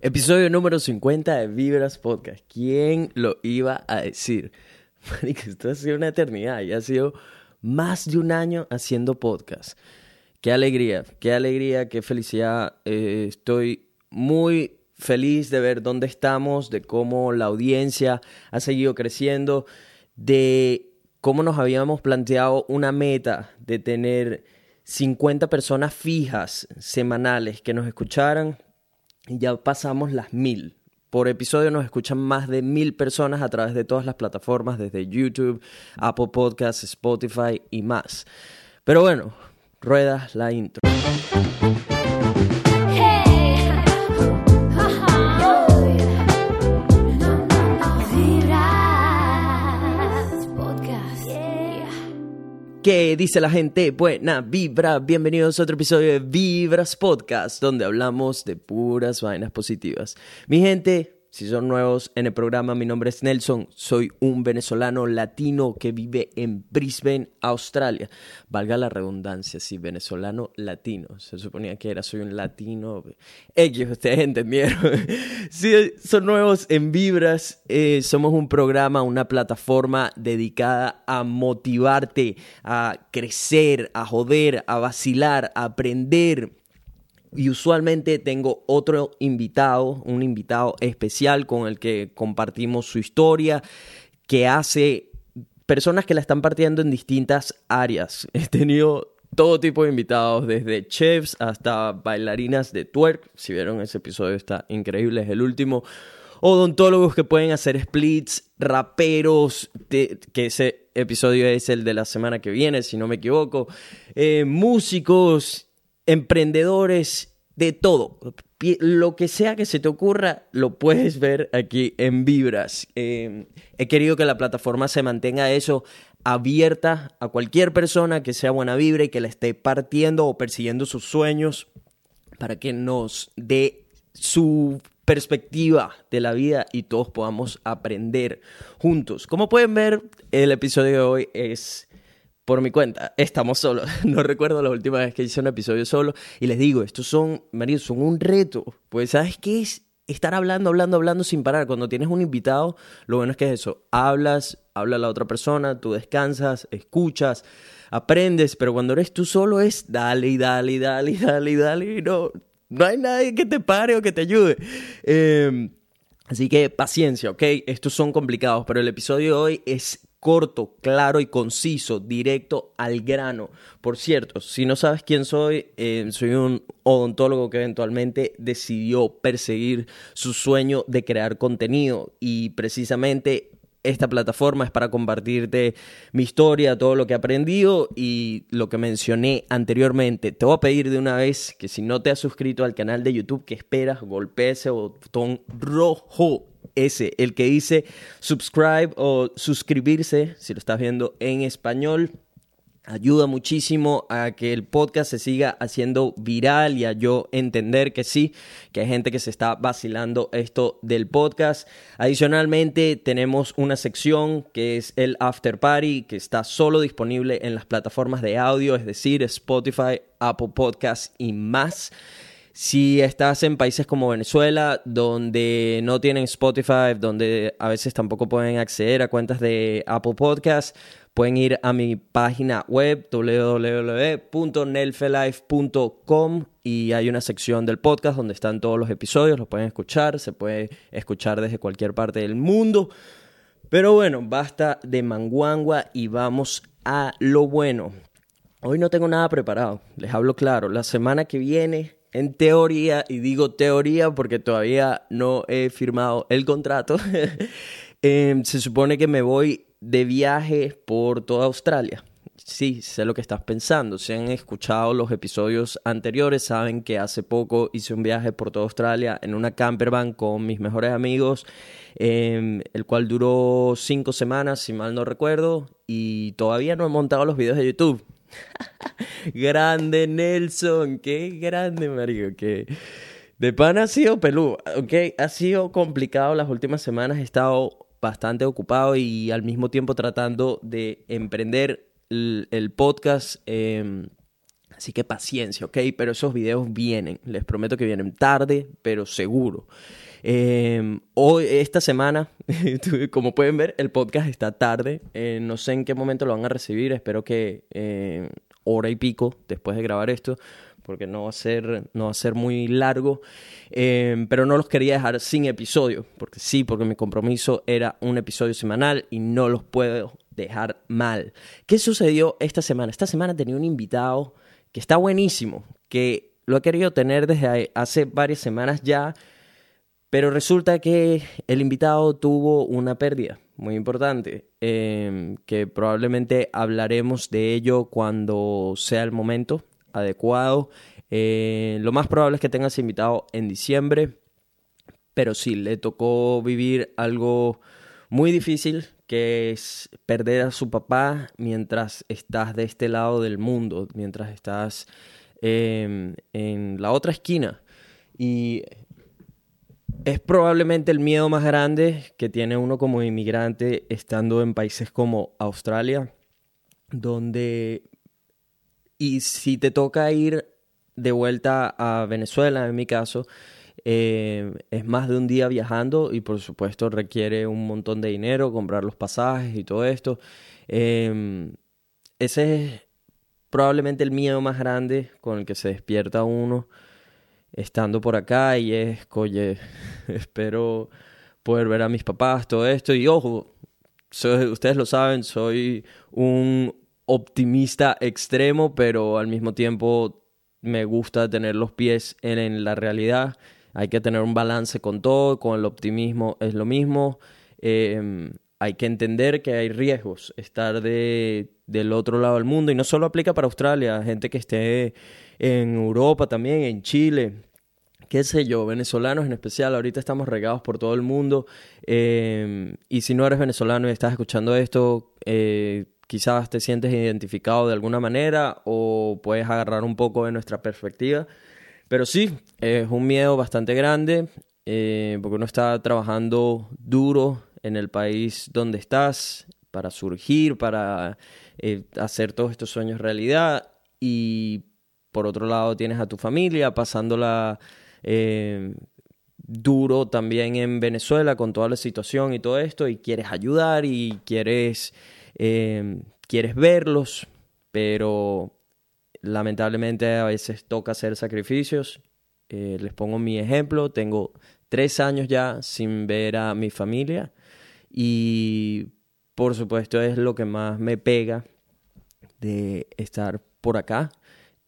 Episodio número 50 de Vibras Podcast. ¿Quién lo iba a decir? esto ha sido una eternidad y ha sido más de un año haciendo podcast. Qué alegría, qué alegría, qué felicidad. Eh, estoy muy feliz de ver dónde estamos, de cómo la audiencia ha seguido creciendo, de cómo nos habíamos planteado una meta de tener 50 personas fijas semanales que nos escucharan ya pasamos las mil. Por episodio nos escuchan más de mil personas a través de todas las plataformas, desde YouTube, Apple Podcasts, Spotify y más. Pero bueno, rueda la intro. ¿Qué dice la gente? Buena vibra, bienvenidos a otro episodio de Vibras Podcast, donde hablamos de puras vainas positivas. Mi gente, si son nuevos en el programa, mi nombre es Nelson, soy un venezolano latino que vive en Brisbane, Australia. Valga la redundancia, sí, venezolano latino. Se suponía que era, soy un latino. X, ustedes entendieron. si son nuevos en Vibras, eh, somos un programa, una plataforma dedicada a motivarte, a crecer, a joder, a vacilar, a aprender y usualmente tengo otro invitado, un invitado especial con el que compartimos su historia, que hace personas que la están partiendo en distintas áreas. He tenido todo tipo de invitados, desde chefs hasta bailarinas de twerk. Si vieron ese episodio está increíble, es el último. Odontólogos que pueden hacer splits, raperos, que ese episodio es el de la semana que viene, si no me equivoco, eh, músicos, emprendedores, de todo. Lo que sea que se te ocurra, lo puedes ver aquí en Vibras. Em, he querido que la plataforma se mantenga eso abierta a cualquier persona que sea buena vibra y que la esté partiendo o persiguiendo sus sueños para que nos dé su perspectiva de la vida y todos podamos aprender juntos. Como pueden ver, el episodio de hoy es por mi cuenta. Estamos solos. No recuerdo la última vez que hice un episodio solo. Y les digo, estos son, marido, son un reto. Pues, ¿sabes qué es? Estar hablando, hablando, hablando sin parar. Cuando tienes un invitado, lo bueno es que es eso. Hablas, habla la otra persona, tú descansas, escuchas, aprendes. Pero cuando eres tú solo es dale dale dale dale dale. Y no, no hay nadie que te pare o que te ayude. Em, así que paciencia, ¿ok? Estos son complicados, pero el episodio de hoy es corto, claro y conciso, directo al grano. Por cierto, si no sabes quién soy, eh, soy un odontólogo que eventualmente decidió perseguir su sueño de crear contenido y precisamente esta plataforma es para compartirte mi historia, todo lo que he aprendido y lo que mencioné anteriormente. Te voy a pedir de una vez que si no te has suscrito al canal de YouTube, que esperas, golpee ese botón rojo ese, el que dice subscribe o suscribirse, si lo estás viendo en español. Ayuda muchísimo a que el podcast se siga haciendo viral y a yo entender que sí, que hay gente que se está vacilando esto del podcast. Adicionalmente, tenemos una sección que es el After Party, que está solo disponible en las plataformas de audio, es decir, Spotify, Apple Podcasts y más. Si estás en países como Venezuela, donde no tienen Spotify, donde a veces tampoco pueden acceder a cuentas de Apple Podcasts, pueden ir a mi página web www.nelfelife.com y hay una sección del podcast donde están todos los episodios, los pueden escuchar, se puede escuchar desde cualquier parte del mundo. Pero bueno, basta de manguangua y vamos a lo bueno. Hoy no tengo nada preparado, les hablo claro. La semana que viene en teoría, y digo teoría porque todavía no he firmado el contrato, em, se supone que me voy de viaje por toda Australia. Sí, sé lo que estás pensando. Si han escuchado los episodios anteriores, saben que hace poco hice un viaje por toda Australia en una campervan con mis mejores amigos, em, el cual duró cinco semanas, si mal no recuerdo, y todavía no he montado los videos de YouTube. grande Nelson, qué grande, Mario, que de pan ha sido peludo, ok, ha sido complicado las últimas semanas, he estado bastante ocupado y al mismo tiempo tratando de emprender el, podcast. Em, Así que paciencia, ¿ok? Pero esos videos vienen. Les prometo que vienen tarde, pero seguro. Em, hoy, esta semana, como pueden ver, el podcast está tarde. Eh, no sé en qué momento lo van a recibir. Espero que eh, hora y pico después de grabar esto, porque no va a ser, no va a ser muy largo. Em, pero no los quería dejar sin episodio, porque sí, porque mi compromiso era un episodio semanal y no los puedo dejar mal. ¿Qué sucedió esta semana? Esta semana tenía un invitado que está buenísimo, que lo he querido tener desde hace varias semanas ya pero resulta que el invitado tuvo una pérdida muy importante, em, que probablemente hablaremos de ello cuando sea el momento adecuado. Eh, lo más probable es que tenga ese invitado en diciembre, pero sí, le tocó vivir algo muy difícil, que es perder a su papá mientras estás de este lado del mundo, mientras estás em, en la otra esquina. Y es probablemente el miedo más grande que tiene uno como inmigrante estando en países como Australia, donde... Y si te toca ir de vuelta a Venezuela, en mi caso, eh, es más de un día viajando y por supuesto requiere un montón de dinero, comprar los pasajes y todo esto. Em, ese es probablemente el miedo más grande con el que se despierta uno estando por acá y es, oye, espero poder ver a mis papás, todo esto. Y ojo, ustedes lo saben, soy un optimista extremo, pero al mismo tiempo me gusta tener los pies en, la realidad. Hay que tener un balance con todo, con el optimismo es lo mismo. Em, hay que entender que hay riesgos, estar de, del otro lado del mundo, y no solo aplica para Australia, gente que esté en Europa también, en Chile, qué sé yo, venezolanos en especial, ahorita estamos regados por todo el mundo, em, y si no eres venezolano y estás escuchando esto, eh, quizás te sientes identificado de alguna manera o puedes agarrar un poco de nuestra perspectiva. Pero sí, es un miedo bastante grande eh, porque uno está trabajando duro en el país donde estás para surgir, para eh, hacer todos estos sueños realidad y por otro lado tienes a tu familia pasándola eh, duro también en Venezuela con toda la situación y todo esto y quieres ayudar y quieres, eh, quieres verlos, pero lamentablemente a veces toca hacer sacrificios. les pongo mi ejemplo, tengo tres años ya sin ver a mi familia y por supuesto es lo que más me pega de estar por acá.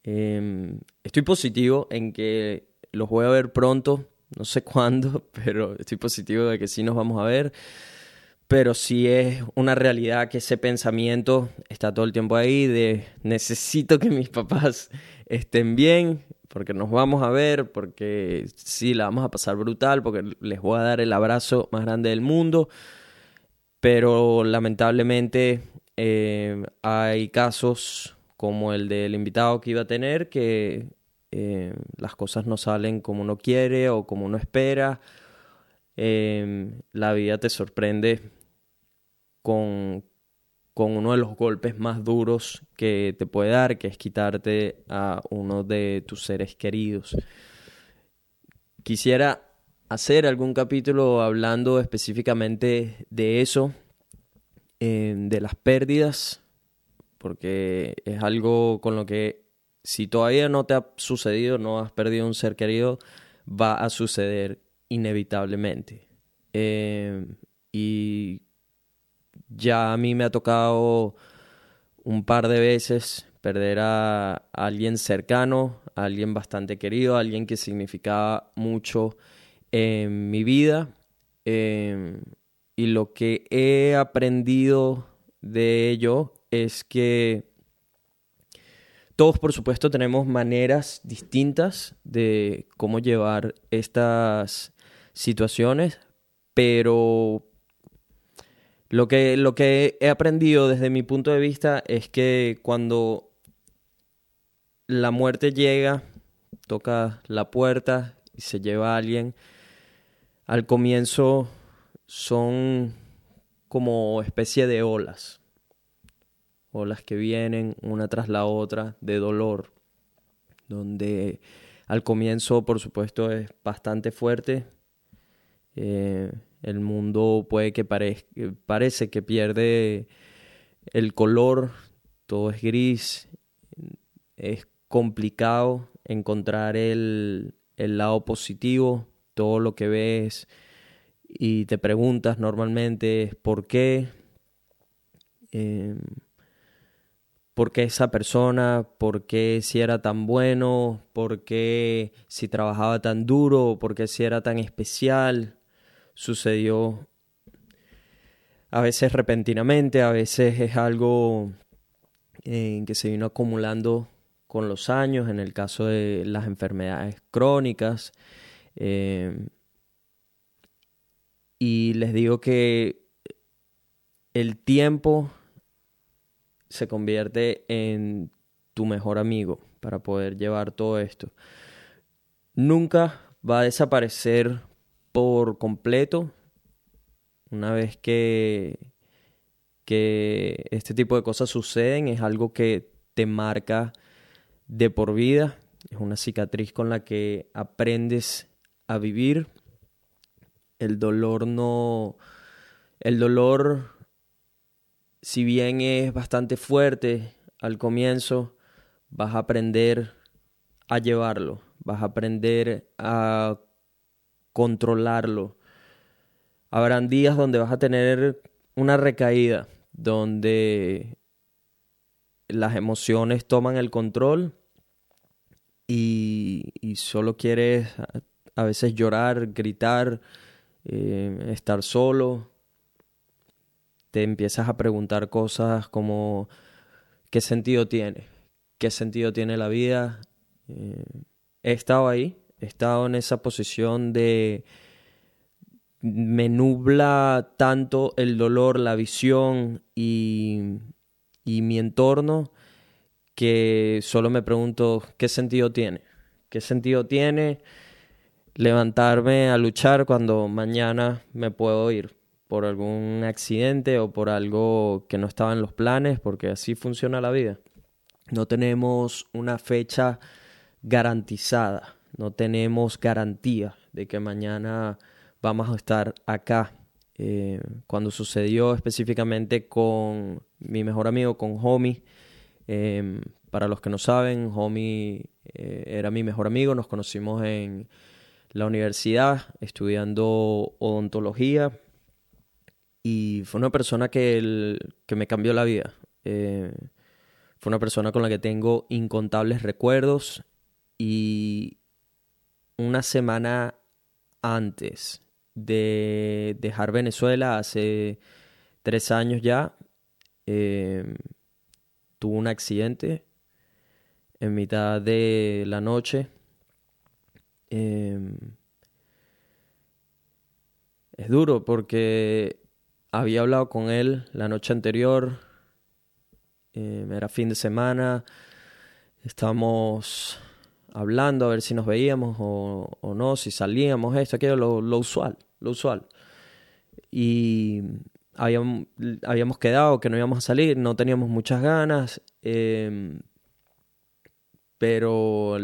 Em, estoy positivo en que los voy a ver pronto, no sé cuándo, pero estoy positivo de que sí nos vamos a ver. Pero sí es una realidad que ese pensamiento está todo el tiempo ahí de necesito que mis papás estén bien, porque nos vamos a ver, porque sí, la vamos a pasar brutal, porque les voy a dar el abrazo más grande del mundo pero lamentablemente eh, hay casos como el del invitado que iba a tener que eh, las cosas no salen como uno quiere o como uno espera. Eh, la vida te sorprende con, con uno de los golpes más duros que te puede dar, que es quitarte a uno de tus seres queridos. Quisiera hacer algún capítulo hablando específicamente de eso, eh, de las pérdidas, porque es algo con lo que si todavía no te ha sucedido, no has perdido un ser querido, va a suceder inevitablemente. Eh, y ya a mí me ha tocado un par de veces perder a alguien cercano, a alguien bastante querido, a alguien que significaba mucho en mi vida em, y lo que he aprendido de ello es que todos por supuesto tenemos maneras distintas de cómo llevar estas situaciones, pero lo que, lo que he aprendido desde mi punto de vista es que cuando la muerte llega, toca la puerta y se lleva a alguien, al comienzo son como especie de olas, olas que vienen una tras la otra de dolor, donde al comienzo, por supuesto, es bastante fuerte. Eh, el mundo puede que parece que pierde el color, todo es gris, es complicado encontrar el, el lado positivo, todo lo que ves y te preguntas normalmente por qué, eh, por qué esa persona, por qué si era tan bueno, por qué si trabajaba tan duro, por qué si era tan especial. Sucedió a veces repentinamente, a veces es algo eh, que se vino acumulando con los años, en el caso de las enfermedades crónicas. Eh, y les digo que el tiempo se convierte en tu mejor amigo para poder llevar todo esto. Nunca va a desaparecer por completo una vez que, que este tipo de cosas suceden. Es algo que te marca de por vida, es una cicatriz con la que aprendes a vivir. El dolor no... El dolor, si bien es bastante fuerte al comienzo, vas a aprender a llevarlo, vas a aprender a controlarlo. Habrán días donde vas a tener una recaída, donde las emociones toman el control y, solo quieres a, veces llorar, gritar, eh, estar solo. Te empiezas a preguntar cosas como ¿qué sentido tiene? ¿Qué sentido tiene la vida? Eh, he estado ahí, he estado en esa posición de me nubla tanto el dolor, la visión y, y mi entorno que solo me pregunto qué sentido tiene. ¿Qué sentido tiene levantarme a luchar cuando mañana me puedo ir por algún accidente o por algo que no estaba en los planes? Porque así funciona la vida. No tenemos una fecha garantizada, no tenemos garantía de que mañana vamos a estar acá. Eh, cuando sucedió específicamente con mi mejor amigo, con Homie, Em, para los que no saben, Homie eh, era mi mejor amigo, nos conocimos en la universidad estudiando odontología y fue una persona que, que me cambió la vida. Eh, fue una persona con la que tengo incontables recuerdos y una semana antes de dejar Venezuela, hace tres años ya, em, tuvo un accidente en mitad de la noche. Em, es duro porque había hablado con él la noche anterior, em, era fin de semana, estábamos hablando a ver si nos veíamos o, no, si salíamos, esto, aquello, lo, usual, lo usual. Y habíamos, quedado que no íbamos a salir, no teníamos muchas ganas, em, pero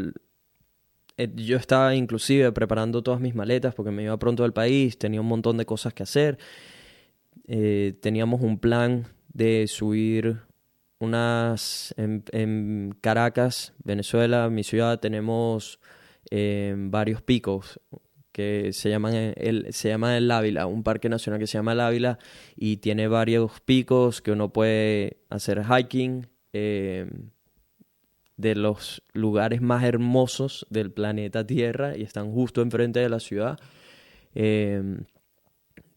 eh, yo estaba inclusive preparando todas mis maletas porque me iba pronto del país, tenía un montón de cosas que hacer, eh, teníamos un plan de subir unas en, Caracas, Venezuela, mi ciudad, tenemos em, varios picos, que se, llaman el, se llama el Ávila, un parque nacional que se llama el Ávila y tiene varios picos que uno puede hacer hiking. Eh, de los lugares más hermosos del planeta Tierra y están justo enfrente de la ciudad. Eh,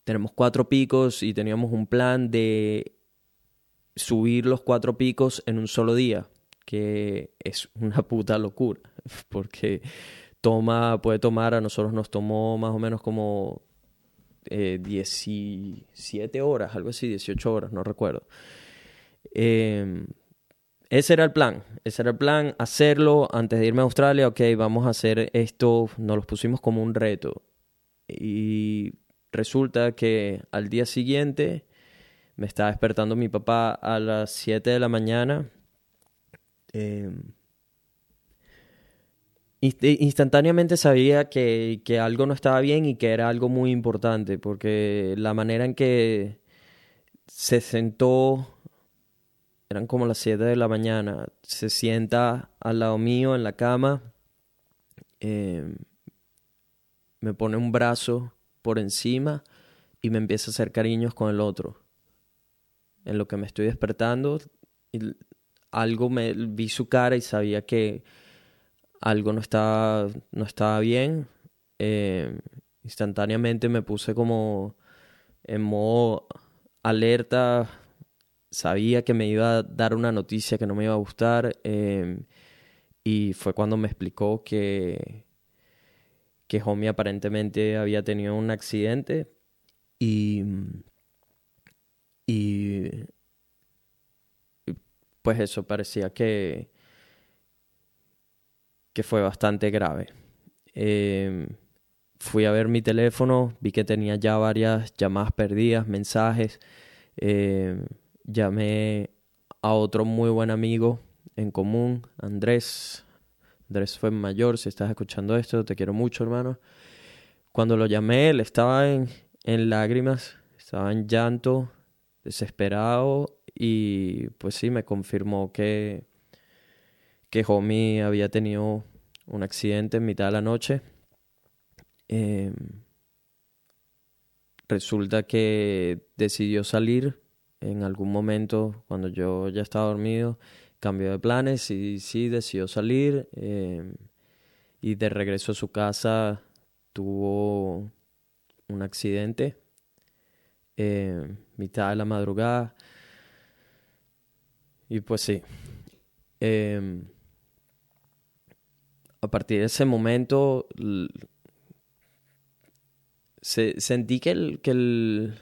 tenemos cuatro picos y teníamos un plan de subir los cuatro picos en un solo día, que es una puta locura, porque toma, puede tomar, a nosotros nos tomó más o menos como eh, 17 horas, algo así, 18 horas, no recuerdo. Em, ese era el plan, ese era el plan, hacerlo antes de irme a Australia, ok, vamos a hacer esto, nos lo pusimos como un reto. Y resulta que al día siguiente me estaba despertando mi papá a las 7 de la mañana. Eh, instantáneamente sabía que, que, algo no estaba bien y que era algo muy importante, porque la manera en que se sentó, eran como las 7 de la mañana, se sienta al lado mío en la cama, eh, me pone un brazo por encima y me empieza a hacer cariños con el otro. En lo que me estoy despertando, algo me vi su cara y sabía que algo no estaba, no estaba bien. Eh, instantáneamente me puse como en modo alerta. Sabía que me iba a dar una noticia que no me iba a gustar. Eh, y fue cuando me explicó que, que Homie aparentemente había tenido un accidente. Y, y pues eso parecía que, que fue bastante grave. Em, fui a ver mi teléfono, vi que tenía ya varias llamadas perdidas, mensajes. Em, llamé a otro muy buen amigo en común, Andrés. Andrés fue mayor, si estás escuchando esto, te quiero mucho, hermano. Cuando lo llamé, él estaba en, en lágrimas, estaba en llanto, desesperado y pues sí, me confirmó que, que Homie había tenido un accidente en mitad de la noche. Em, resulta que decidió salir en algún momento cuando yo ya estaba dormido, cambió de planes y sí decidió salir em, y de regreso a su casa tuvo un accidente eh, mitad de la madrugada. Y pues sí em, a partir de ese momento sentí que el, que el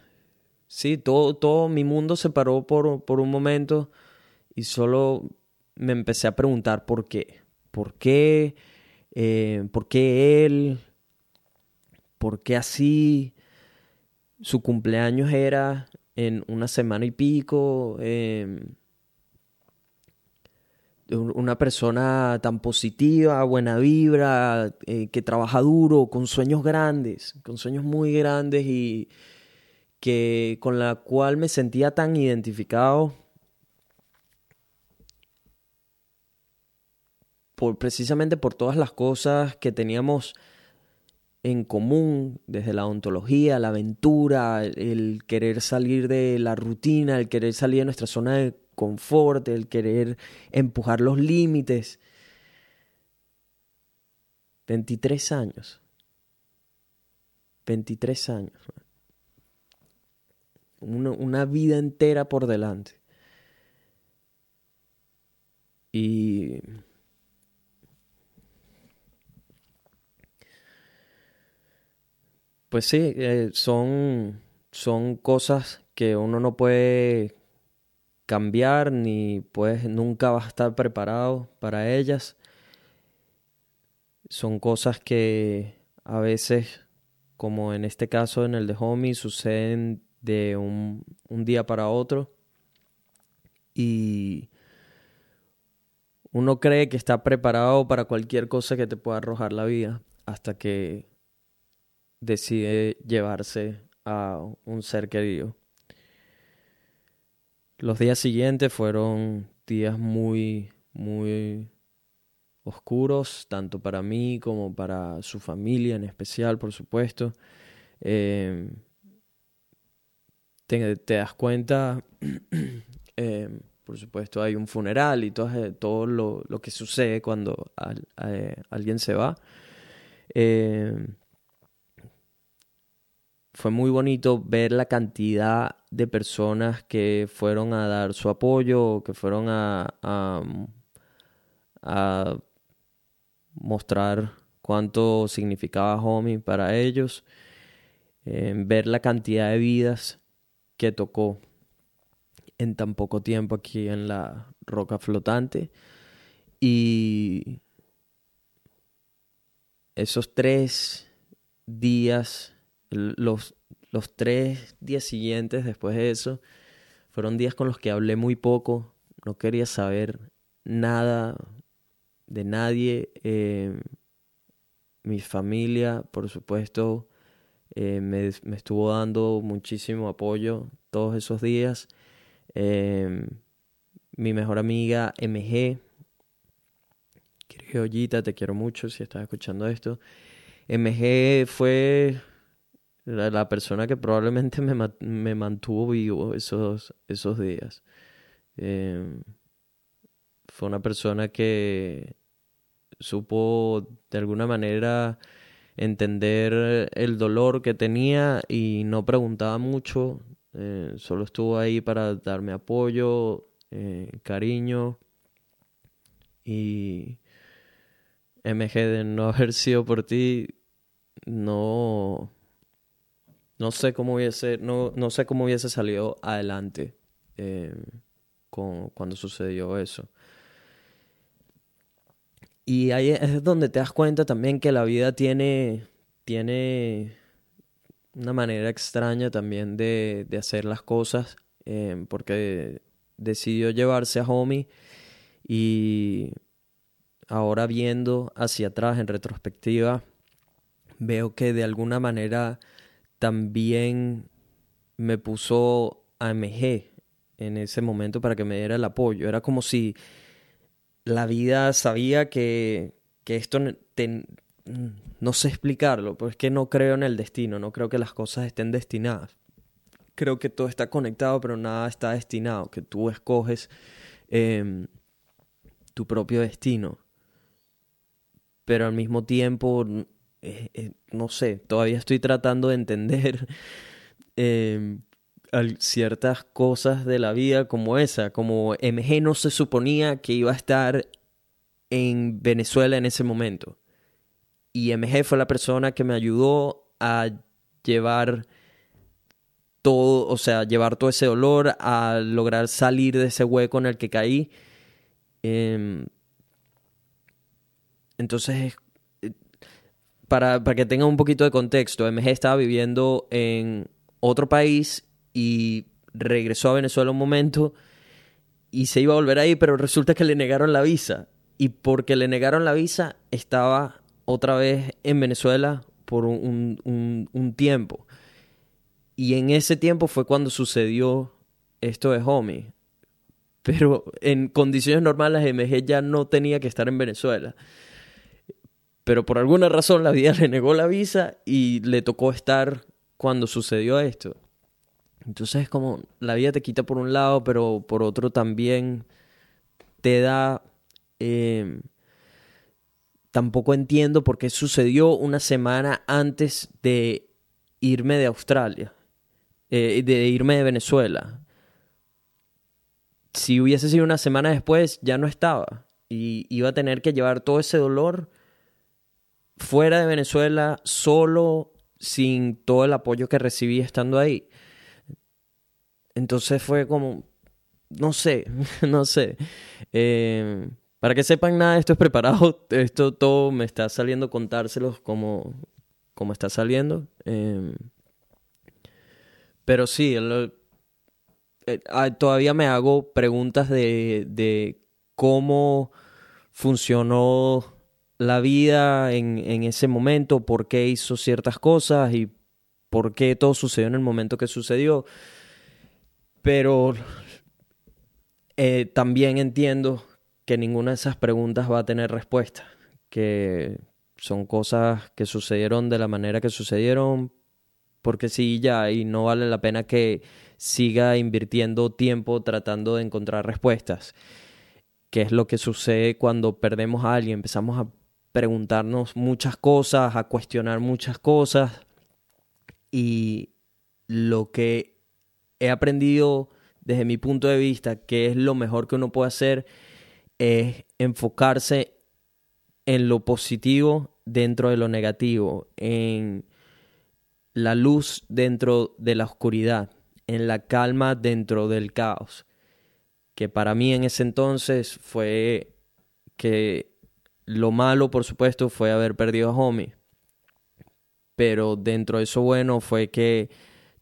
sí, todo, todo mi mundo se paró por, por un momento y solo me empecé a preguntar por qué. ¿Por qué? Eh, ¿Por qué él? ¿Por qué así? Su cumpleaños era en una semana y pico. Eh, una persona tan positiva, buena vibra, eh, que trabaja duro, con sueños grandes, con sueños muy grandes y que con la cual me sentía tan identificado precisamente por todas las cosas que teníamos en común, desde la ontología, la aventura, el querer salir de la rutina, el querer salir de nuestra zona de confort, el querer empujar los límites. 23 años. 23 años. Una, una, vida entera por delante. Y... Pues sí, eh, son, son cosas que uno no puede cambiar ni pues nunca vas a estar preparado para ellas. Son cosas que a veces, como en este caso en el de Homie, suceden de un, un día para otro. Y uno cree que está preparado para cualquier cosa que te pueda arrojar la vida hasta que decide llevarse a un ser querido. Los días siguientes fueron días muy, muy oscuros, tanto para mí como para su familia en especial, por supuesto. Em, te, das cuenta, em, por supuesto, hay un funeral y todo, eh, todo lo, lo, que sucede cuando eh, alguien se va. Fue muy bonito ver la cantidad de personas que fueron a dar su apoyo, que fueron a, a, mostrar cuánto significaba Homie para ellos, ver la cantidad de vidas que tocó en tan poco tiempo aquí en la roca flotante. Y esos tres días los, los tres días siguientes después de eso fueron días con los que hablé muy poco, no quería saber nada de nadie. Eh, mi familia, por supuesto, eh, me, estuvo dando muchísimo apoyo todos esos días. Em, mi mejor amiga MG, Ollita, te quiero mucho si estás escuchando esto. MG fue la, persona que probablemente me, me, mantuvo vivo esos, esos días. Em, fue una persona que supo de alguna manera entender el dolor que tenía y no preguntaba mucho, eh, solo estuvo ahí para darme apoyo, eh, cariño y MG de no haber sido por ti, no, no sé cómo hubiese, no, no sé cómo hubiese salido adelante eh, con, cuando sucedió eso. Y ahí es donde te das cuenta también que la vida tiene, tiene una manera extraña también de, hacer las cosas, eh, porque decidió llevarse a Homie y ahora viendo hacia atrás en retrospectiva, veo que de alguna manera también me puso a MG en ese momento para que me diera el apoyo. Era como si la vida sabía que, esto no sé explicarlo, pero es que no creo en el destino, no creo que las cosas estén destinadas. Creo que todo está conectado, pero nada está destinado, que tú escoges em, tu propio destino. Pero al mismo tiempo, eh, eh, no sé, todavía estoy tratando de entender em, ciertas cosas de la vida como esa, como MG no se suponía que iba a estar en Venezuela en ese momento. Y MG fue la persona que me ayudó a llevar todo, o sea, llevar todo ese dolor, a lograr salir de ese hueco en el que caí. Em, entonces, eh, para, para que tenga un poquito de contexto, MG estaba viviendo en otro país y regresó a Venezuela un momento y se iba a volver ahí, pero resulta que le negaron la visa. Y porque le negaron la visa, estaba otra vez en Venezuela por un, un, tiempo. Y en ese tiempo fue cuando sucedió esto de Homie. Pero en condiciones normales, MG ya no tenía que estar en Venezuela. Pero por alguna razón la vida le negó la visa y le tocó estar cuando sucedió esto. Entonces es como la vida te quita por un lado, pero por otro también te da... Em, tampoco entiendo por qué sucedió una semana antes de irme de Australia, eh, de irme de Venezuela. Si hubiese sido una semana después, ya no estaba. Y iba a tener que llevar todo ese dolor fuera de Venezuela, solo, sin todo el apoyo que recibí estando ahí. Entonces fue como, no sé, no sé. Eh, para que sepan nada, esto es preparado, esto todo me está saliendo contárselos como, como está saliendo. Eh, pero sí, eh, ah, todavía me hago preguntas de, de cómo funcionó la vida en, en, ese momento, por qué hizo ciertas cosas y por qué todo sucedió en el momento que sucedió. Pero eh, también entiendo que ninguna de esas preguntas va a tener respuesta, que son cosas que sucedieron de la manera que sucedieron, porque sí, ya, y no vale la pena que siga invirtiendo tiempo tratando de encontrar respuestas, que es lo que sucede cuando perdemos a alguien, empezamos a preguntarnos muchas cosas, a cuestionar muchas cosas, y lo que he aprendido desde mi punto de vista que es lo mejor que uno puede hacer es enfocarse en lo positivo dentro de lo negativo, en la luz dentro de la oscuridad, en la calma dentro del caos. Que para mí en ese entonces fue que lo malo, por supuesto, fue haber perdido a Homie. Pero dentro de eso bueno fue que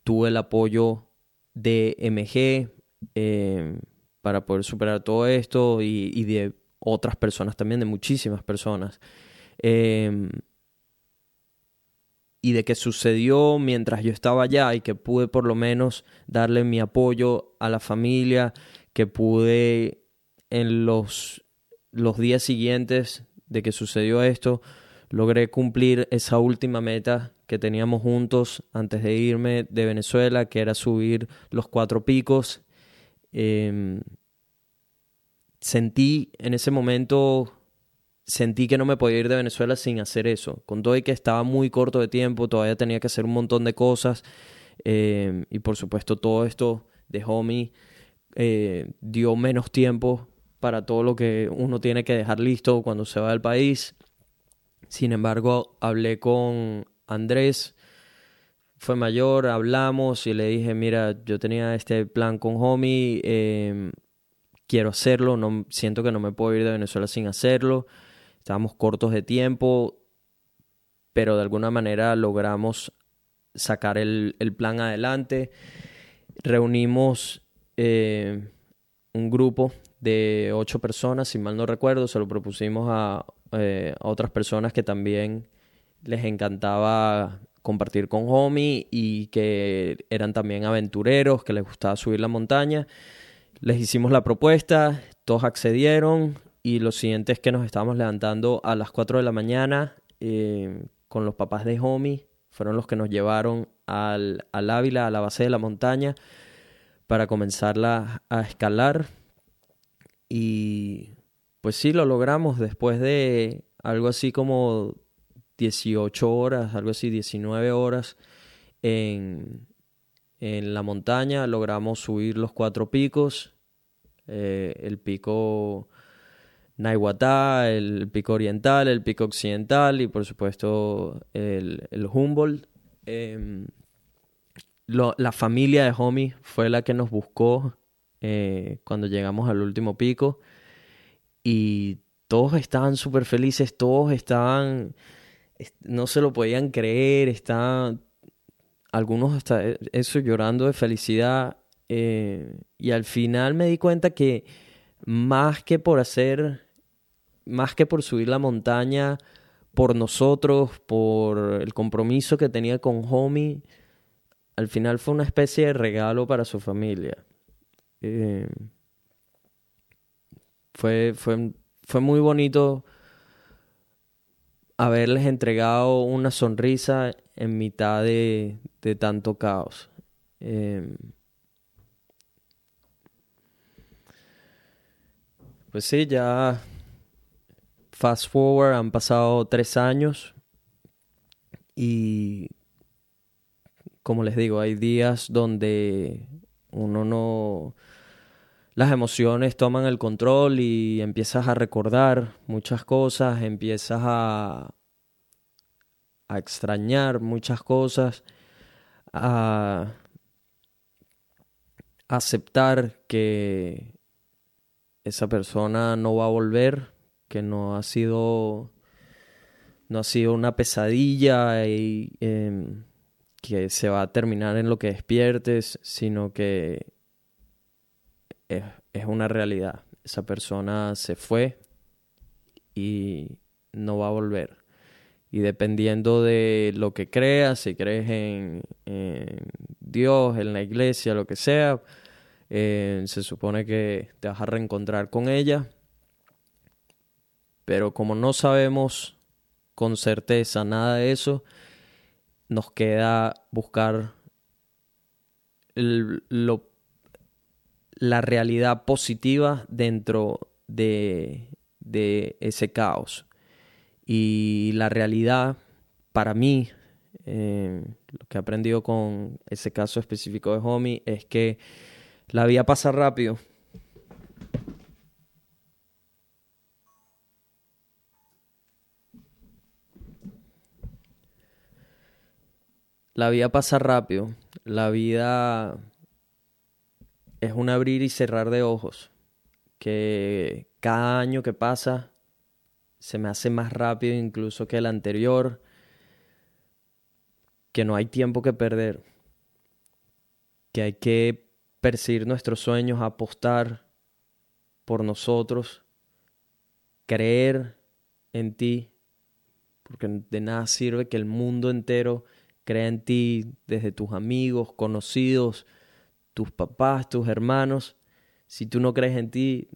tuve el apoyo de MG eh, para poder superar todo esto y, de otras personas también, de muchísimas personas. Eh, y de que sucedió mientras yo estaba allá y que pude por lo menos darle mi apoyo a la familia, que pude en los, los días siguientes de que sucedió esto, logré cumplir esa última meta que teníamos juntos antes de irme de Venezuela, que era subir los cuatro picos. Em, sentí en ese momento sentí que no me podía ir de Venezuela sin hacer eso. Con todo y que estaba muy corto de tiempo, todavía tenía que hacer un montón de cosas. Eh, y por supuesto todo esto de Homie eh, dio menos tiempo para todo lo que uno tiene que dejar listo cuando se va del país. Sin embargo, hablé con Andrés, fue mayor, hablamos y le dije, mira, yo tenía este plan con Homie, eh, quiero hacerlo, no, siento que no me puedo ir de Venezuela sin hacerlo estábamos cortos de tiempo, pero de alguna manera logramos sacar el, plan adelante. Reunimos eh, un grupo de ocho personas, si mal no recuerdo, se lo propusimos a, eh, a otras personas que también les encantaba compartir con Homie y que eran también aventureros, que les gustaba subir la montaña. Les hicimos la propuesta, todos accedieron, y lo siguiente es que nos estábamos levantando a las 4 de la mañana eh, con los papás de Homie. Fueron los que nos llevaron al, al Ávila, a la base de la montaña, para comenzarla a escalar. Y pues sí, lo logramos después de algo así como 18 horas, algo así 19 horas en, en la montaña. Logramos subir los cuatro picos. Eh, el pico Naiwatá, el pico oriental, el pico occidental y por supuesto el, el Humboldt. Em, la familia de Homie fue la que nos buscó eh, cuando llegamos al último pico y todos estaban súper felices, todos estaban, no se lo podían creer, estaban algunos hasta e, eso llorando de felicidad eh, y al final me di cuenta que más que por hacer más que por subir la montaña, por nosotros, por el compromiso que tenía con Homie, al final fue una especie de regalo para su familia. Eh, fue, fue, fue muy bonito haberles entregado una sonrisa en mitad de, tanto caos. Eh, pues sí, ya Fast forward, han pasado tres años y como les digo, hay días donde uno no... Las emociones toman el control y empiezas a recordar muchas cosas, empiezas a, a extrañar muchas cosas, a aceptar que esa persona no va a volver que no ha sido no ha sido una pesadilla y em, que se va a terminar en lo que despiertes, sino que es, es, una realidad. Esa persona se fue y no va a volver. Y dependiendo de lo que creas, si crees en, Dios, en la iglesia, lo que sea, eh, se supone que te vas a reencontrar con ella pero como no sabemos con certeza nada de eso, nos queda buscar la realidad positiva dentro de, ese caos. Y la realidad, para mí, eh, lo que he aprendido con ese caso específico de Homie, es que la vida pasa rápido La vida pasa rápido. La vida es un abrir y cerrar de ojos. Que cada año que pasa se me hace más rápido incluso que el anterior. Que no hay tiempo que perder. Que hay que perseguir nuestros sueños, apostar por nosotros, creer en ti, porque de nada sirve que el mundo entero crea en ti, desde tus amigos, conocidos, tus papás, tus hermanos. Si tú no crees en ti,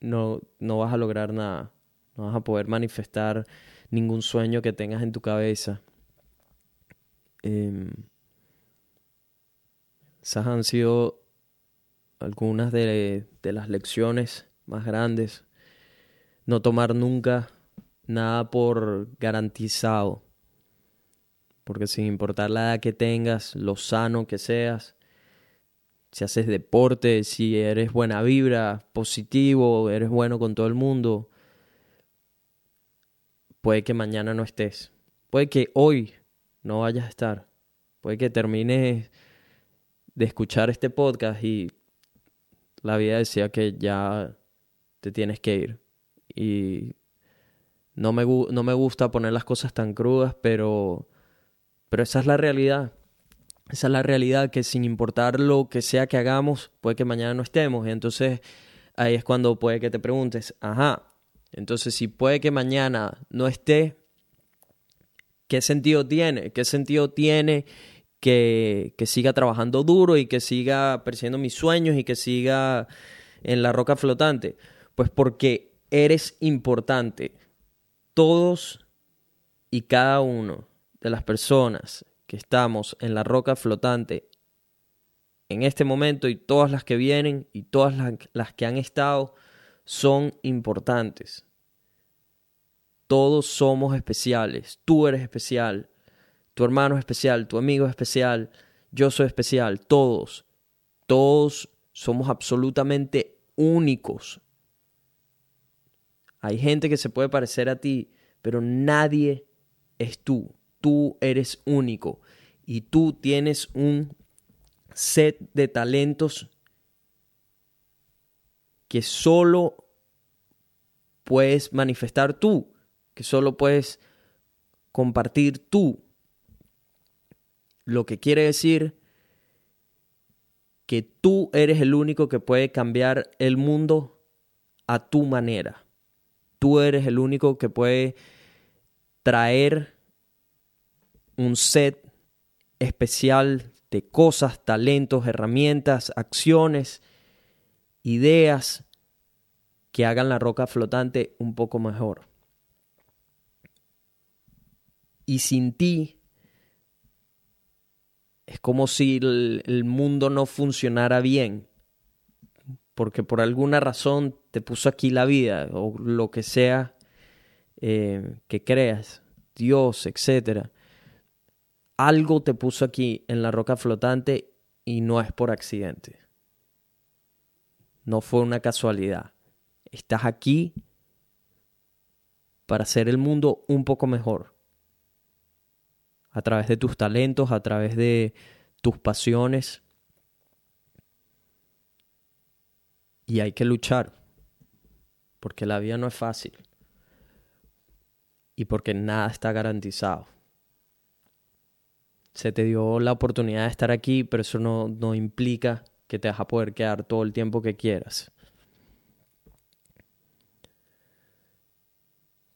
no, no vas a lograr nada. No vas a poder manifestar ningún sueño que tengas en tu cabeza. Em, esas han sido algunas de, de las lecciones más grandes. No tomar nunca nada por garantizado. Porque sin importar la edad que tengas, lo sano que seas, si haces deporte, si eres buena vibra, positivo, eres bueno con todo el mundo, puede que mañana no estés. Puede que hoy no vayas a estar. Puede que termines de escuchar este podcast y la vida decía que ya te tienes que ir. Y no me, no me gusta poner las cosas tan crudas, pero, pero esa es la realidad. Esa es la realidad que sin importar lo que sea que hagamos, puede que mañana no estemos. Y entonces ahí es cuando puede que te preguntes, ajá, entonces si puede que mañana no esté, ¿qué sentido tiene? ¿Qué sentido tiene que, que siga trabajando duro y que siga persiguiendo mis sueños y que siga en la roca flotante? Pues porque eres importante todos y cada uno de las personas estamos en la roca flotante en este momento y todas las que vienen y todas las, que han estado son importantes. Todos somos especiales. Tú eres especial. Tu hermano es especial. Tu amigo es especial. Yo soy especial. Todos. Todos somos absolutamente únicos. Hay gente que se puede parecer a ti, pero nadie es tú. Tú eres único y tú tienes un set de talentos que solo puedes manifestar tú, que solo puedes compartir tú. Lo que quiere decir que tú eres el único que puede cambiar el mundo a tu manera tú eres el único que puede traer un set especial de cosas, talentos, herramientas, acciones, ideas que hagan la roca flotante un poco mejor. Y sin ti es como si el, mundo no funcionara bien porque por alguna razón te puso aquí la vida o lo que sea eh, que creas, Dios, etc. Algo te puso aquí en la roca flotante y no es por accidente. No fue una casualidad. Estás aquí para hacer el mundo un poco mejor. A través de tus talentos, a través de tus pasiones, Y hay que luchar, porque la vida no es fácil y porque nada está garantizado. Se te dio la oportunidad de estar aquí, pero eso no, no implica que te vas a poder quedar todo el tiempo que quieras.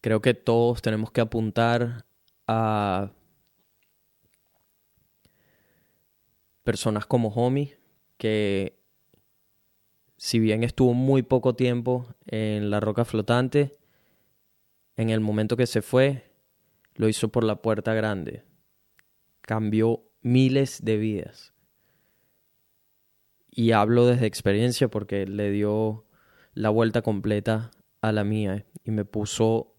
Creo que todos tenemos que apuntar a personas como Homie que si bien estuvo muy poco tiempo en la roca flotante, en el momento que se fue, lo hizo por la puerta grande. Cambió miles de vidas. Y hablo desde experiencia porque le dio la vuelta completa a la mía y me puso,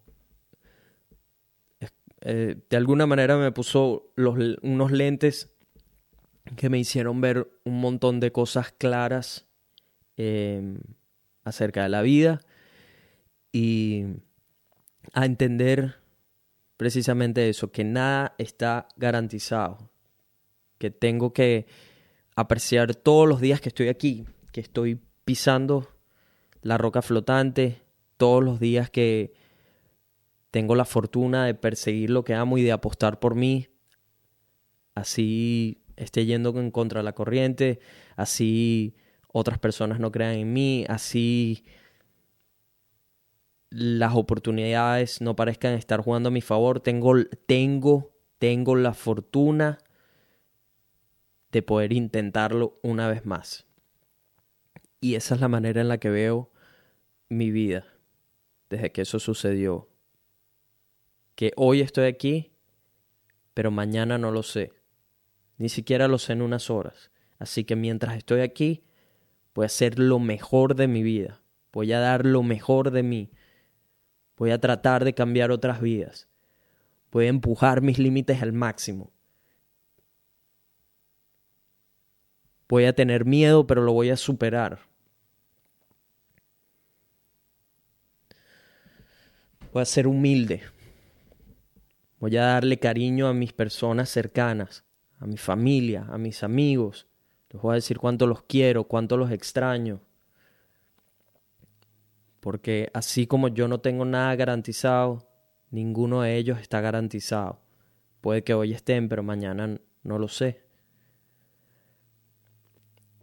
eh, de alguna manera me puso unos lentes que me hicieron ver un montón de cosas claras Em, acerca de la vida y a entender precisamente eso, que nada está garantizado, que tengo que apreciar todos los días que estoy aquí, que estoy pisando la roca flotante, todos los días que tengo la fortuna de perseguir lo que amo y de apostar por mí, así esté yendo en contra de la corriente, así otras personas no crean en mí, así las oportunidades no parezcan estar jugando a mi favor, tengo, tengo, tengo la fortuna de poder intentarlo una vez más. Y esa es la manera en la que veo mi vida desde que eso sucedió. Que hoy estoy aquí, pero mañana no lo sé. Ni siquiera lo sé en unas horas. Así que mientras estoy aquí, voy a hacer lo mejor de mi vida. Voy a dar lo mejor de mí. Voy a tratar de cambiar otras vidas. Voy a empujar mis límites al máximo. Voy a tener miedo, pero lo voy a superar. Voy a ser humilde. Voy a darle cariño a mis personas cercanas, a mi familia, a mis amigos. Les voy a decir cuánto los quiero, cuánto los extraño. Porque así como yo no tengo nada garantizado, ninguno de ellos está garantizado. Puede que hoy estén, pero mañana no lo sé.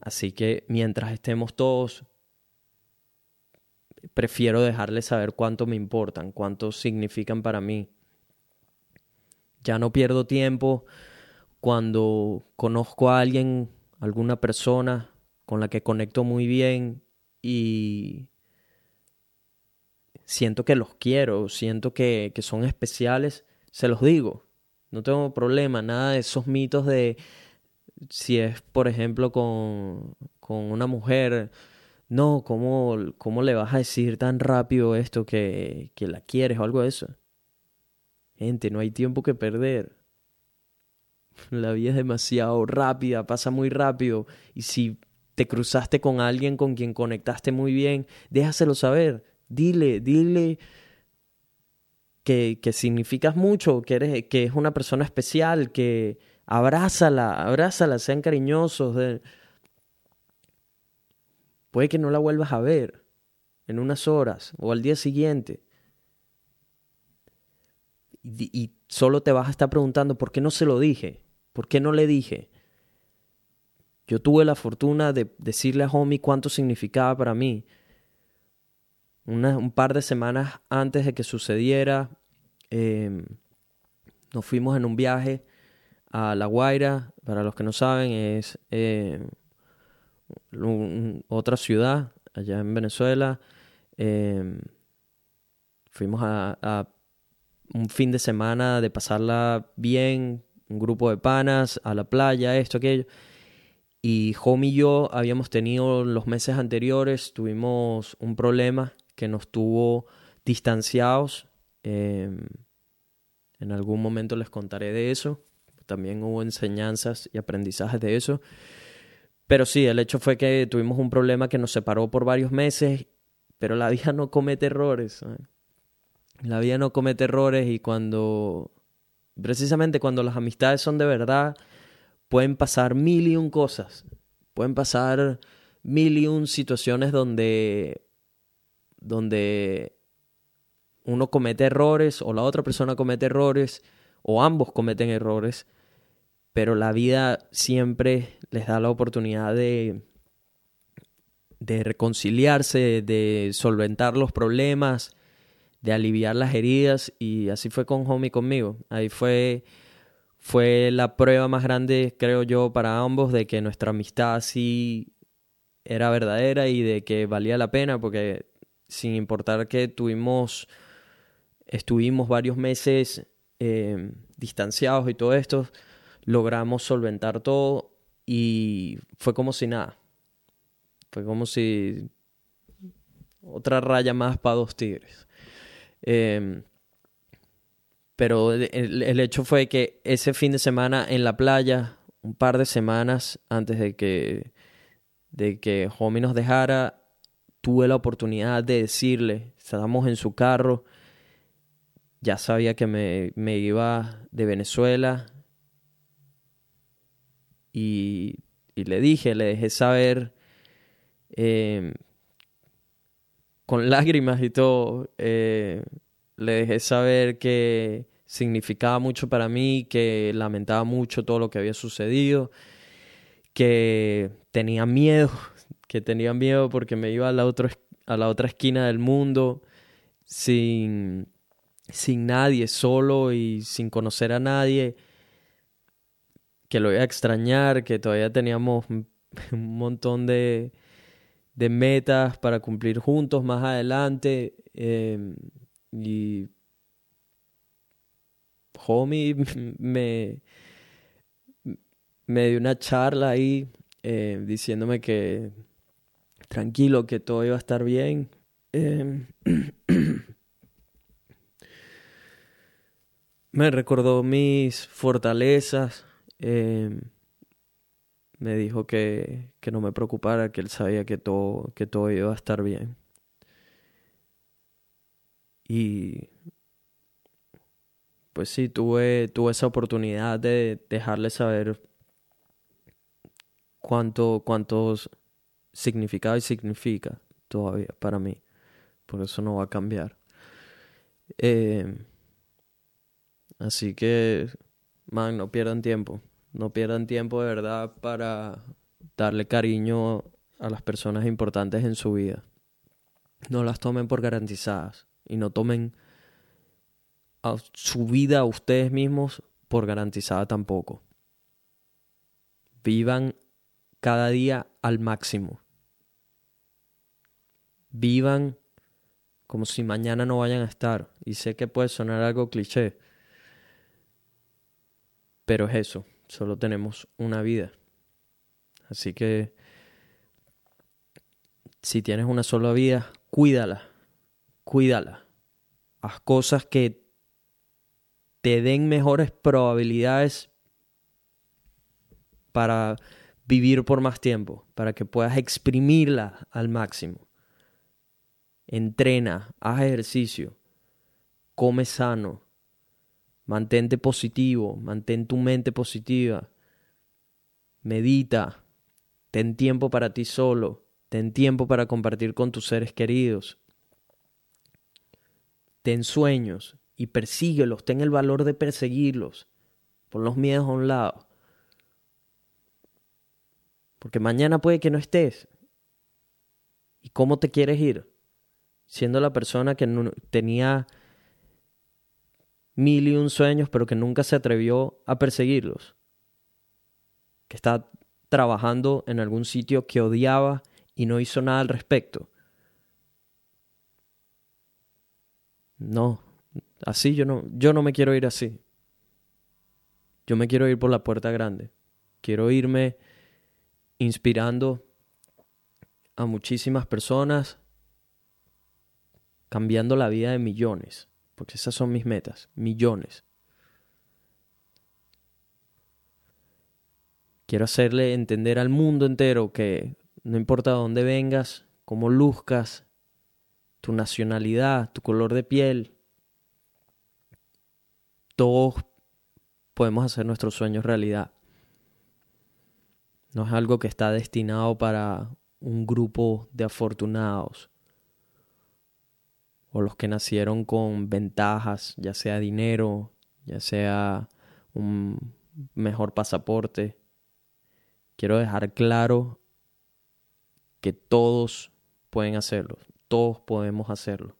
Así que mientras estemos todos prefiero dejarles saber cuánto me importan, cuánto significan para mí. Ya no pierdo tiempo cuando conozco a alguien, alguna persona con la que conecto muy bien y siento que los quiero, siento que, que son especiales, se los digo. No tengo problema, nada de esos mitos de si es, por ejemplo, con, con una mujer no, ¿cómo, ¿cómo le vas a decir tan rápido esto que, que la quieres o algo de eso? Gente, no hay tiempo que perder. La vida es demasiado rápida, pasa muy rápido. Y si te cruzaste con alguien con quien conectaste muy bien, déjaselo saber. Dile, dile que, que significas mucho, que, eres, que es una persona especial, que abrázala, abrázala, sean cariñosos. De, Puede que no la vuelvas a ver en unas horas o al día siguiente. Y, solo te vas a estar preguntando, ¿por qué no se lo dije? ¿Por qué no le dije? Yo tuve la fortuna de decirle a Homie cuánto significaba para mí. Un par de semanas antes de que sucediera, em, nos fuimos en un viaje a La Guaira. Para los que no saben, es em, otra ciudad allá en Venezuela. Em, fuimos a, un fin de semana de pasarla bien, un grupo de panas, a la playa, esto, aquello. Y Home y yo habíamos tenido los meses anteriores, tuvimos un problema que nos tuvo distanciados. Em, en algún momento les contaré de eso. También hubo enseñanzas y aprendizajes de eso. Pero sí, el hecho fue que tuvimos un problema que nos separó por varios meses, pero la vida no comete errores. La vida no comete errores y cuando, precisamente cuando las amistades son de verdad, pueden pasar mil y un cosas. Pueden pasar mil y un situaciones donde, donde uno comete errores o la otra persona comete errores o ambos cometen errores pero la vida siempre les da la oportunidad de, de reconciliarse, de solventar los problemas, de aliviar las heridas y así fue con Homie conmigo. Ahí fue fue la prueba más grande, creo yo, para ambos de que nuestra amistad sí era verdadera y de que valía la pena porque sin importar que tuvimos estuvimos varios meses eh, distanciados y todo esto, logramos solventar todo y fue como si nada. Fue como si otra raya más para dos tigres. Em, pero el, hecho fue que ese fin de semana en la playa, un par de semanas antes de que, de que Homie nos dejara, tuve la oportunidad de decirle, estábamos en su carro, ya sabía que me, me iba de Venezuela, y, le dije, le dejé saber em, con lágrimas y todo, eh, le dejé saber que significaba mucho para mí, que lamentaba mucho todo lo que había sucedido, que tenía miedo, que tenía miedo porque me iba a la, a la otra esquina del mundo, sin, sin nadie, solo y sin conocer a nadie, que lo iba a extrañar, que todavía teníamos un montón de, de metas para cumplir juntos más adelante. Em, y homie me, me dio una charla ahí eh, diciéndome que tranquilo, que todo iba a estar bien. Em, me recordó mis fortalezas. Em, me dijo que, que, no me preocupara, que él sabía que todo, que todo iba a estar bien. Y pues sí, tuve, tuve esa oportunidad de dejarle saber cuánto, cuánto significaba y significa todavía para mí. Por eso no va a cambiar. Eh, así que, man, no pierdan tiempo. No pierdan tiempo de verdad para darle cariño a las personas importantes en su vida. No las tomen por garantizadas y no tomen su vida a ustedes mismos por garantizada tampoco. Vivan cada día al máximo. Vivan como si mañana no vayan a estar. Y sé que puede sonar algo cliché, pero es eso, solo tenemos una vida. Así que si tienes una sola vida, cuídala, cuídala. Haz cosas que te den mejores probabilidades para vivir por más tiempo, para que puedas exprimirla al máximo. Entrena, haz ejercicio, come sano, mantente positivo, mantén tu mente positiva, medita, ten tiempo para ti solo, ten tiempo para compartir con tus seres queridos, ten sueños y persíguelos, ten el valor de perseguirlos, pon los miedos a un lado porque mañana puede que no estés. ¿Y cómo te quieres ir? Siendo la persona que tenía mil y un sueños, pero que nunca se atrevió a perseguirlos. Que está trabajando en algún sitio que odiaba y no hizo nada al respecto. No, así yo no, yo no me quiero ir así. Yo me quiero ir por la puerta grande. Quiero irme inspirando a muchísimas personas, cambiando la vida de millones, porque esas son mis metas, millones. Quiero hacerle entender al mundo entero que no importa dónde vengas, cómo luzcas, tu nacionalidad, tu color de piel, todos podemos hacer nuestros sueños realidad. No es algo que está destinado para un grupo de afortunados o los que nacieron con ventajas, ya sea dinero, ya sea un mejor pasaporte. Quiero dejar claro que todos pueden hacerlo, todos podemos hacerlo.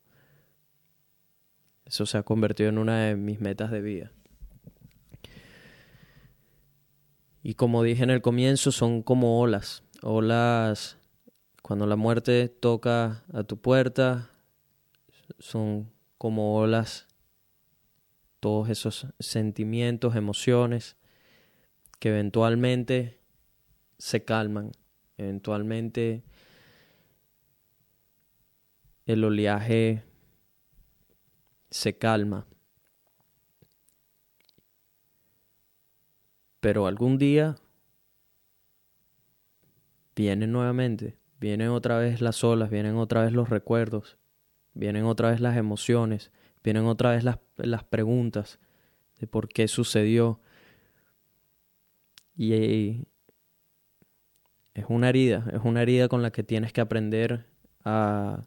Eso se ha convertido en una de mis metas de vida. Y como dije en el comienzo, son como olas. Olas, cuando la muerte toca a tu puerta, son como olas todos esos sentimientos, emociones que eventualmente se calman, eventualmente el oleaje se calma. Pero algún día vienen nuevamente, vienen otra vez las olas, vienen otra vez los recuerdos, vienen otra vez las emociones, vienen otra vez las, las preguntas de por qué sucedió. Y es una herida, es una herida con la que tienes que aprender a,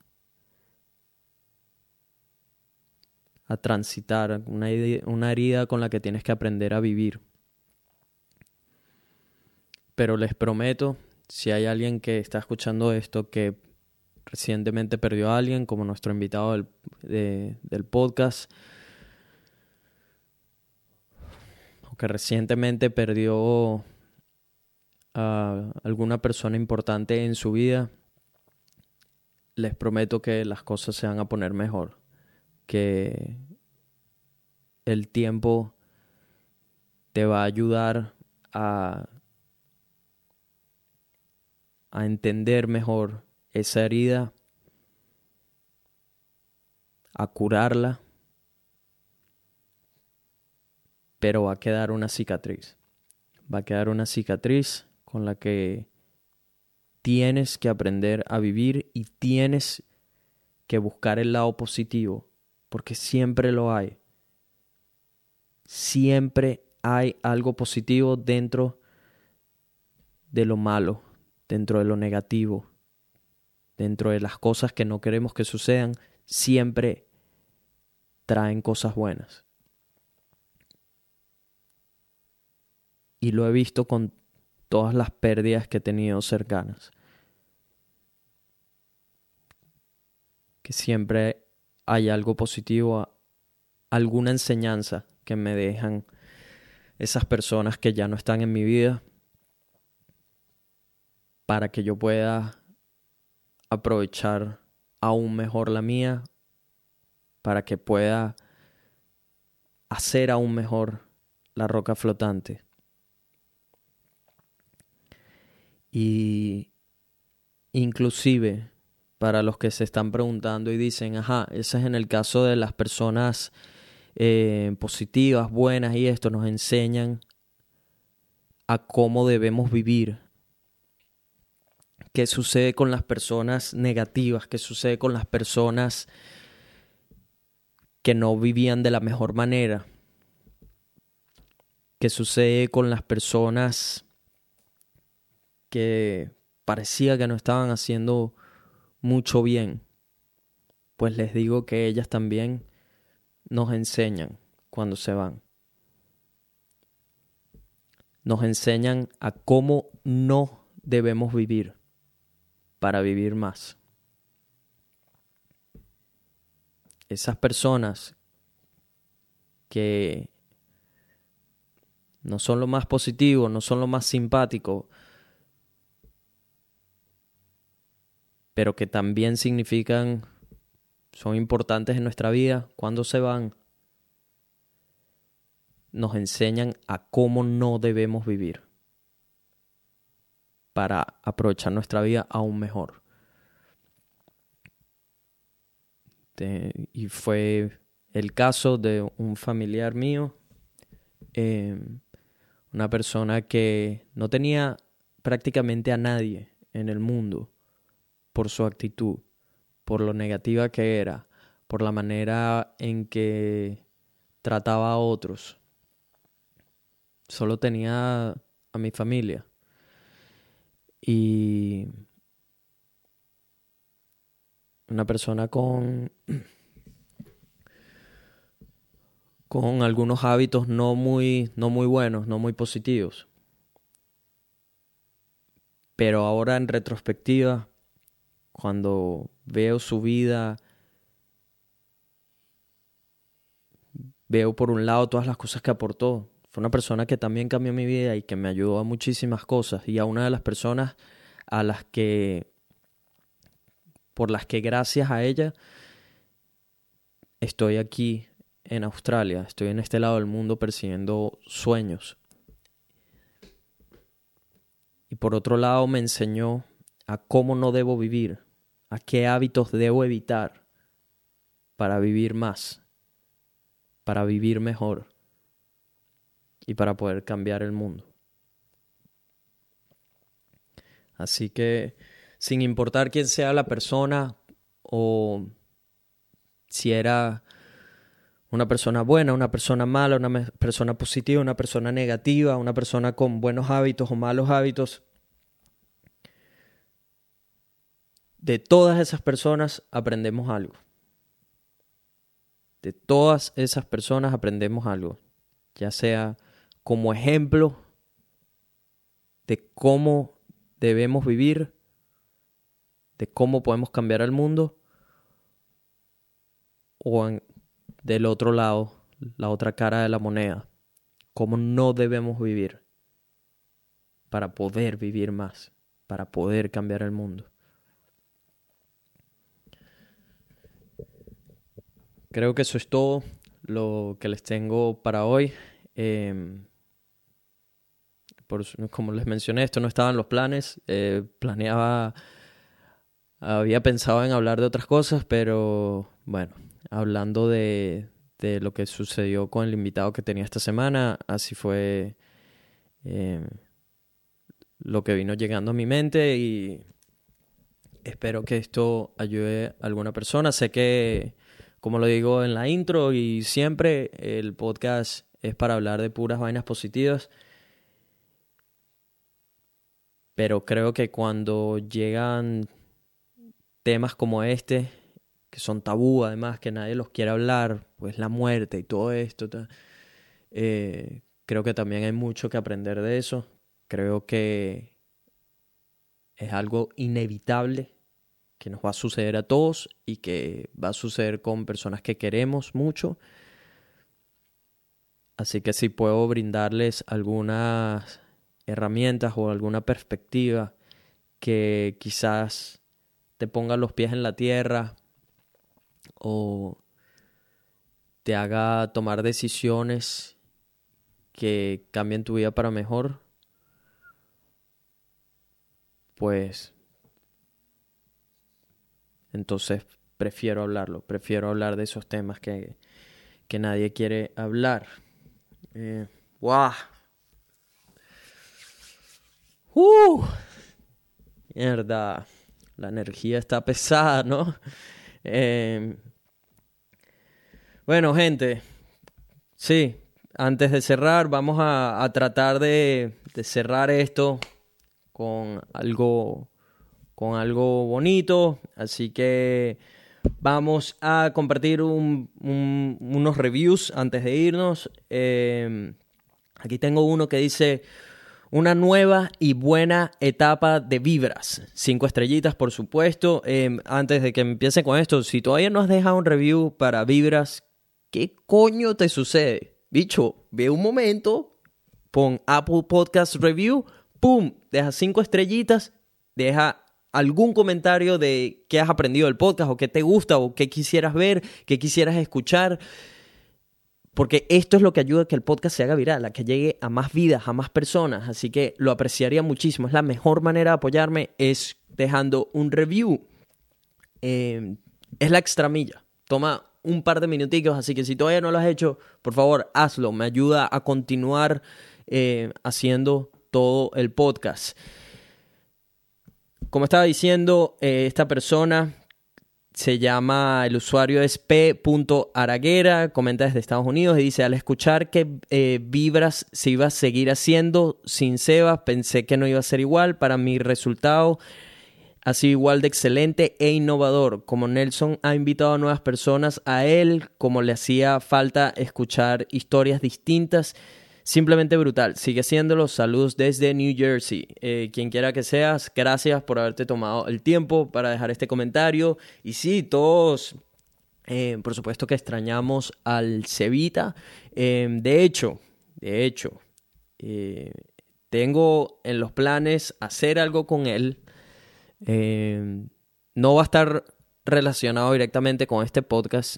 a transitar, una, una herida con la que tienes que aprender a vivir. Pero les prometo, si hay alguien que está escuchando esto que recientemente perdió a alguien, como nuestro invitado del, del podcast, que recientemente perdió a alguna persona importante en su vida, les prometo que las cosas se van a poner mejor, que el tiempo te va a ayudar a, a entender mejor esa herida, a curarla, pero va a quedar una cicatriz. Va a quedar una cicatriz con la que tienes que aprender a vivir y tienes que buscar el lado positivo, porque siempre lo hay. Siempre hay algo positivo dentro de lo malo, dentro de lo negativo, dentro de las cosas que no queremos que sucedan, siempre traen cosas buenas. Y lo he visto con todas las pérdidas que he tenido cercanas. Que siempre hay algo positivo, alguna enseñanza que me dejan esas personas que ya no están en mi vida para que yo pueda aprovechar aún mejor la mía, para que pueda hacer aún mejor la roca flotante. Y inclusive para los que se están preguntando y dicen, ajá, ese es en el caso de las personas eh, positivas, buenas y esto nos enseñan a cómo debemos vivir. ¿Qué sucede con las personas negativas? ¿Qué sucede con las personas que no vivían de la mejor manera? ¿Qué sucede con las personas que parecía que no estaban haciendo mucho bien? Pues les digo que ellas también nos enseñan cuando se van. Nos enseñan a cómo no debemos vivir para vivir más. Esas personas que no son lo más positivo, no son lo más simpático, pero que también significan son importantes en nuestra vida, cuando se van, nos enseñan a cómo no debemos vivir para aprovechar nuestra vida aún mejor. y fue el caso de un familiar mío, em, una persona que no tenía prácticamente a nadie en el mundo por su actitud por lo negativa que era, por la manera en que trataba a otros. Solo tenía a mi familia. Y una persona con con algunos hábitos no muy no muy buenos, no muy positivos. Pero ahora en retrospectiva cuando veo su vida, veo por un lado todas las cosas que aportó. Una persona que también cambió mi vida y que me ayudó a muchísimas cosas. Y a una de las personas a las que, por las que gracias a ella, estoy aquí en Australia, estoy en este lado del mundo persiguiendo sueños. Y por otro lado me enseñó a cómo no debo vivir, a qué hábitos debo evitar para vivir más, para vivir mejor y para poder cambiar el mundo. Así que, sin importar quién sea la persona o si era una persona buena, una persona mala, una persona positiva, una persona negativa, una persona con buenos hábitos o malos hábitos, de todas esas personas aprendemos algo. De todas esas personas aprendemos algo. Ya sea como ejemplo de cómo debemos vivir, de cómo podemos cambiar el mundo o del otro lado, la otra cara de la moneda, cómo no debemos vivir para poder vivir más, para poder cambiar el mundo. Creo que eso es todo lo que les tengo para hoy. Como les mencioné, esto no estaba en los planes. Eh, planeaba, había pensado en hablar de otras cosas, pero bueno, hablando de, de lo que sucedió con el invitado que tenía esta semana, así fue em, lo que vino llegando a mi mente y espero que esto ayude a alguna persona. Sé que como lo digo en la intro y siempre, el podcast es para hablar de puras vainas positivas. Pero creo que cuando llegan temas como este, que son tabú además, que nadie los quiere hablar, pues la muerte y todo esto, eh, creo que también hay mucho que aprender de eso. Creo que es algo inevitable que nos va a suceder a todos y que va a suceder con personas que queremos mucho. Así que si puedo brindarles algunas herramientas o alguna perspectiva que quizás te ponga los pies en la tierra o te haga tomar decisiones que cambien tu vida para mejor, pues entonces prefiero hablarlo, prefiero hablar de esos temas que, que nadie quiere hablar. Eh, ¡Wow! ¡Uh! Mierda, la energía está pesada, ¿no? Eh, bueno, gente, sí, antes de cerrar, vamos a, tratar de, de cerrar esto con algo con algo bonito. Así que vamos a compartir unos reviews antes de irnos. Em, aquí tengo uno que dice una nueva y buena etapa de vibras. Cinco estrellitas, por supuesto. Em, antes de que empiece con esto, si todavía no has dejado un review para vibras, ¿qué coño te sucede? Bicho, ve un momento, pon Apple Podcast Review, ¡pum! Deja cinco estrellitas, deja algún comentario de qué has aprendido del podcast o qué te gusta o qué quisieras ver, qué quisieras escuchar. Porque esto es lo que ayuda a que el podcast se haga viral, a que llegue a más vidas, a más personas. Así que lo apreciaría muchísimo. Es la mejor manera de apoyarme, es dejando un review. Em, es la extramilla. Toma un par de minuticos, así que si todavía no lo has hecho, por favor, hazlo. Me ayuda a continuar eh, haciendo todo el podcast. Como estaba diciendo, eh, esta persona se llama, el usuario es p.araguera, comenta desde Estados Unidos y dice, al escuchar que eh, Vibras se iba a seguir haciendo sin Sebas, pensé que no iba a ser igual. Para mi resultado ha sido igual de excelente e innovador. Como Nelson ha invitado a nuevas personas a él, como le hacía falta escuchar historias distintas Simplemente brutal. Sigue haciéndolo. Saludos desde New Jersey. Eh, quien quiera que seas, gracias por haberte tomado el tiempo para dejar este comentario. Y sí, todos, eh, por supuesto que extrañamos al Cevita. Eh, de hecho, de hecho, tengo en los planes hacer algo con él. no va a estar relacionado directamente con este podcast,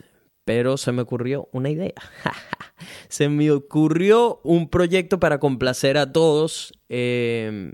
pero se me ocurrió una idea. se me ocurrió un proyecto para complacer a todos, em,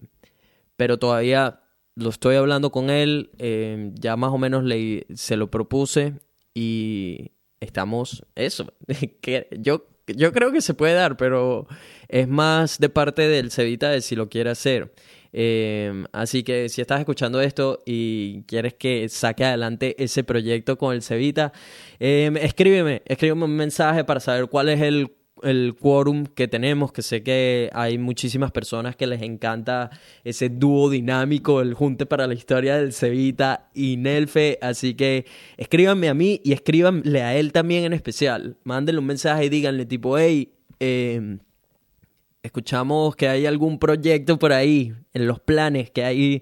pero todavía lo estoy hablando con él, em, ya más o menos le, se lo propuse y estamos, eso, que yo, yo creo que se puede dar, pero es más de parte del Cevita de si lo quiere hacer. Em, así que si estás escuchando esto y quieres que saque adelante ese proyecto con el Cevita, escríbeme, escríbeme un mensaje para saber cuál es el el quórum que tenemos, que sé que hay muchísimas personas que les encanta ese dúo dinámico, el junte para la historia del Cevita y Nelfe, así que escríbanme a mí y escríbanle a él también en especial, mándenle un mensaje y díganle tipo, hey, em, escuchamos que hay algún proyecto por ahí, en los planes, que hay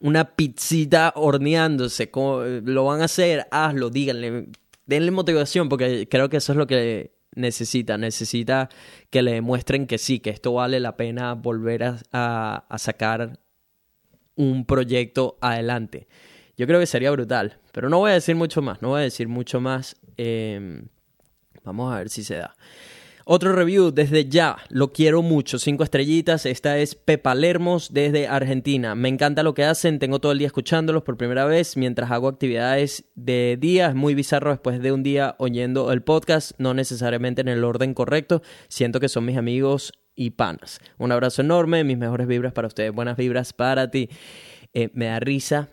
una pizzita horneándose, lo van a hacer, hazlo, díganle, denle motivación, porque creo que eso es lo que necesita, necesita que le demuestren que sí, que esto vale la pena volver a, sacar un proyecto adelante. Yo creo que sería brutal, pero no voy a decir mucho más, no voy a decir mucho más. Em, vamos a ver si se da. Otro review desde ya, lo quiero mucho, cinco estrellitas, esta es Pepa Lermos desde Argentina. Me encanta lo que hacen, tengo todo el día escuchándolos por primera vez mientras hago actividades de día, es muy bizarro después de un día oyendo el podcast, no necesariamente en el orden correcto, siento que son mis amigos y panas. Un abrazo enorme, mis mejores vibras para ustedes, buenas vibras para ti. Eh, me da risa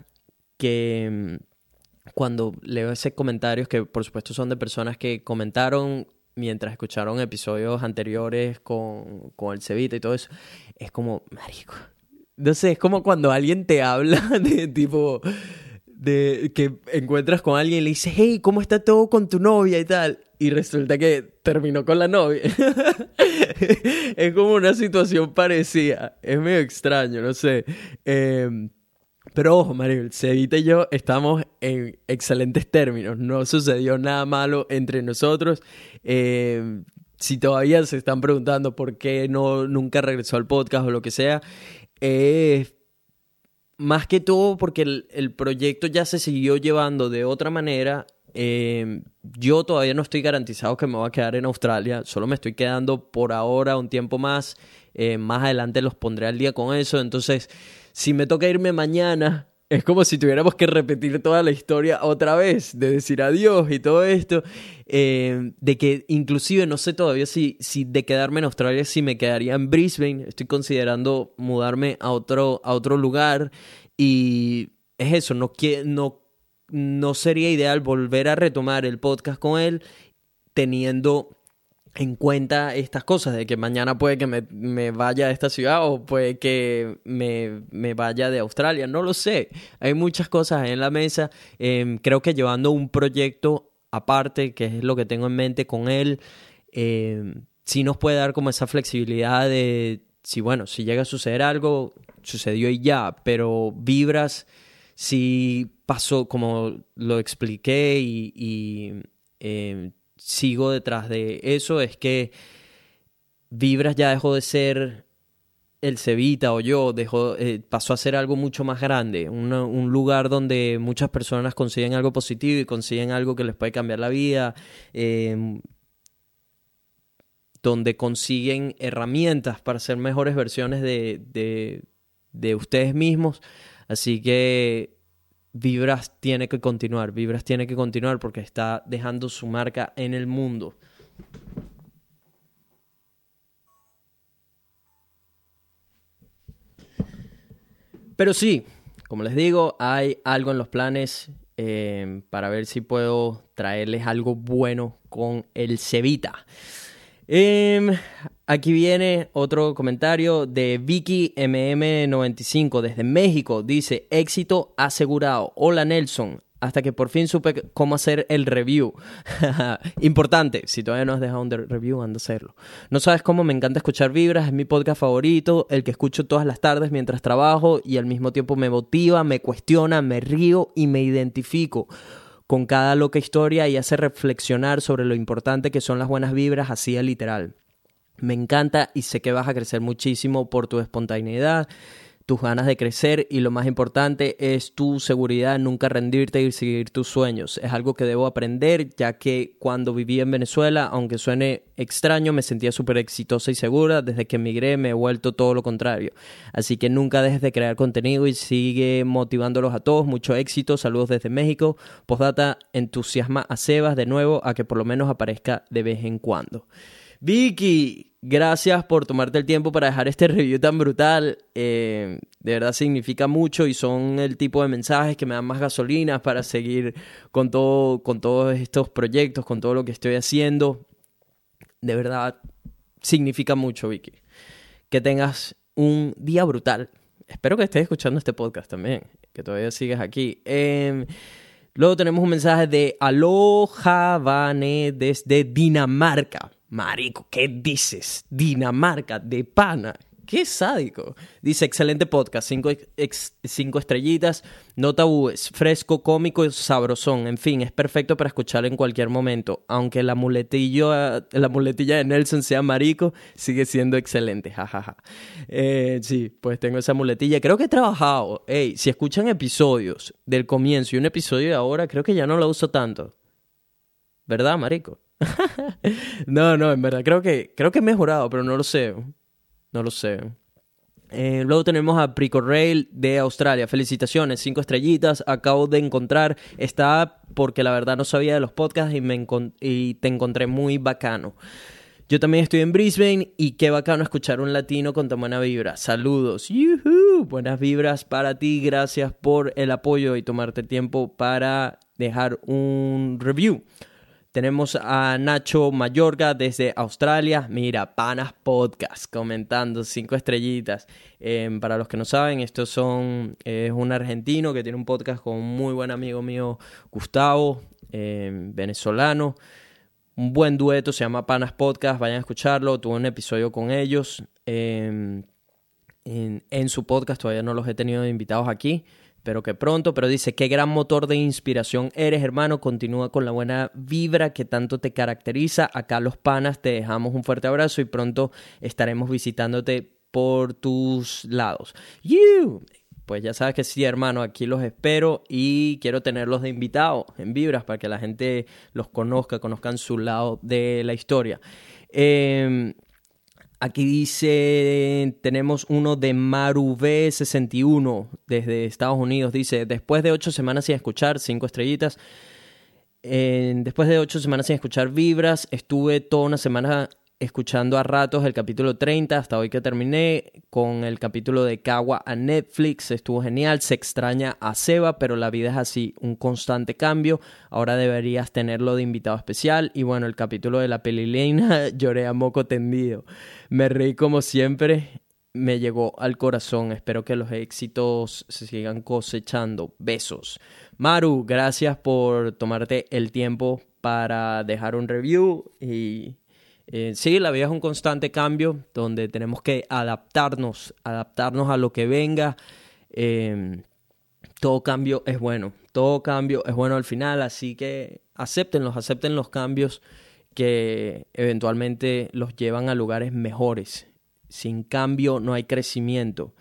que mm, cuando leo ese comentarios que por supuesto son de personas que comentaron mientras escucharon episodios anteriores con, con el Cevita y todo eso, es como, marico. No sé, es como cuando alguien te habla de tipo de que encuentras con alguien y le dices, hey, ¿cómo está todo con tu novia y tal? Y resulta que terminó con la novia. es como una situación parecida. Es medio extraño, no sé. Eh, pero ojo, Mario, Cevita y yo estamos en excelentes términos. No sucedió nada malo entre nosotros. Eh, si todavía se están preguntando por qué no, nunca regresó al podcast o lo que sea, más que todo porque el, proyecto ya se siguió llevando de otra manera. Eh, yo todavía no estoy garantizado que me voy a quedar en Australia, solo me estoy quedando por ahora un tiempo más. Eh, más adelante los pondré al día con eso. Entonces si me toca irme mañana, es como si tuviéramos que repetir toda la historia otra vez, de decir adiós y todo esto, eh, de que inclusive no sé todavía si, si de quedarme en Australia, si me quedaría en Brisbane, estoy considerando mudarme a otro, a otro lugar y es eso, no, no, no sería ideal volver a retomar el podcast con él teniendo en cuenta estas cosas, de que mañana puede que me, vaya a esta ciudad o puede que me, vaya de Australia, no lo sé. Hay muchas cosas en la mesa. Em, creo que llevando un proyecto aparte, que es lo que tengo en mente con él, eh, sí nos puede dar como esa flexibilidad de, si bueno, si llega a suceder algo, sucedió y ya, pero vibras, si pasó como lo expliqué y... Em, sigo detrás de eso es que Vibras ya dejó de ser el Cevita o yo, dejó, eh, pasó a ser algo mucho más grande, un lugar donde muchas personas consiguen algo positivo y consiguen algo que les puede cambiar la vida, em, donde consiguen herramientas para ser mejores versiones de, de, de ustedes mismos. Así que Vibras tiene que continuar, Vibras tiene que continuar porque está dejando su marca en el mundo. Pero sí, como les digo, hay algo en los planes eh, para ver si puedo traerles algo bueno con el Cevita. Em, aquí viene otro comentario de Vicky MM95 desde México. Dice, éxito asegurado. Hola Nelson. Hasta que por fin supe cómo hacer el review. Importante, si todavía no has dejado un review, anda a hacerlo. No sabes cómo me encanta escuchar Vibras, es mi podcast favorito, el que escucho todas las tardes mientras trabajo y al mismo tiempo me motiva, me cuestiona, me río y me identifico con cada loca historia y hace reflexionar sobre lo importante que son las buenas vibras así de literal. Me encanta y sé que vas a crecer muchísimo por tu espontaneidad tus ganas de crecer y lo más importante es tu seguridad, nunca rendirte y seguir tus sueños. Es algo que debo aprender ya que cuando viví en Venezuela, aunque suene extraño, me sentía súper exitosa y segura. Desde que emigré me he vuelto todo lo contrario. Así que nunca dejes de crear contenido y sigue motivándolos a todos. Mucho éxito. Saludos desde México. Postdata, entusiasma a Sebas de nuevo a que por lo menos aparezca de vez en cuando. Vicky, gracias por tomarte el tiempo para dejar este review tan brutal. Eh, de verdad significa mucho y son el tipo de mensajes que me dan más gasolina para seguir con, todo, con todos estos proyectos, con todo lo que estoy haciendo. De verdad significa mucho, Vicky. Que tengas un día brutal. Espero que estés escuchando este podcast también, que todavía sigues aquí. Em, luego tenemos un mensaje de Aloha Vane desde Dinamarca. Marico, ¿qué dices? Dinamarca, de pana. Qué sádico. Dice, excelente podcast, cinco, estrellitas, no tabúes, fresco, cómico, sabrosón. En fin, es perfecto para escuchar en cualquier momento. Aunque la muletilla, la muletilla de Nelson sea marico, sigue siendo excelente. Jajaja. Eh, sí, pues tengo esa muletilla. Creo que he trabajado. Si escuchan episodios del comienzo y un episodio de ahora, creo que ya no lo uso tanto. ¿Verdad, marico? no, no, en verdad, creo que, creo que he mejorado, pero no lo sé. No lo sé. Eh, luego tenemos a Prico Rail de Australia. Felicitaciones, cinco estrellitas. Acabo de encontrar. Está porque la verdad no sabía de los podcasts y, me y te encontré muy bacano. Yo también estoy en Brisbane y qué bacano escuchar un latino con tan buena vibra. Saludos. Buenas vibras para ti. Gracias por el apoyo y tomarte tiempo para dejar un review. Tenemos a Nacho Mayorga desde Australia. Mira, Panas Podcast comentando cinco estrellitas. Em, para los que no saben, estos son es un argentino que tiene un podcast con un muy buen amigo mío Gustavo, em, venezolano. Un buen dueto, se llama Panas Podcast. Vayan a escucharlo. Tuve un episodio con ellos em, en, en su podcast. Todavía no los he tenido invitados aquí pero que pronto, pero dice, qué gran motor de inspiración eres, hermano, continúa con la buena vibra que tanto te caracteriza. Acá los panas te dejamos un fuerte abrazo y pronto estaremos visitándote por tus lados. You. Pues ya sabes que sí, hermano, aquí los espero y quiero tenerlos de invitados en Vibras para que la gente los conozca, conozcan su lado de la historia. Eh, Aquí dice, tenemos uno de Maru B61 desde Estados Unidos. Dice, después de ocho semanas sin escuchar, cinco estrellitas, después de ocho semanas sin escuchar vibras, estuve toda una semana escuchando a ratos el capítulo 30 hasta hoy que terminé con el capítulo de Kawa a Netflix. Estuvo genial, se extraña a Seba, pero la vida es así, un constante cambio. Ahora deberías tenerlo de invitado especial. Y bueno, el capítulo de la pelilena lloré a moco tendido. Me reí como siempre, me llegó al corazón. Espero que los éxitos se sigan cosechando. Besos. Maru, gracias por tomarte el tiempo para dejar un review y eh, sí, la vida es un constante cambio donde tenemos que adaptarnos, adaptarnos a lo que venga. Em, todo cambio es bueno, todo cambio es bueno al final, así que acéptenlos, acepten los cambios que eventualmente los llevan a lugares mejores. Sin cambio no hay crecimiento.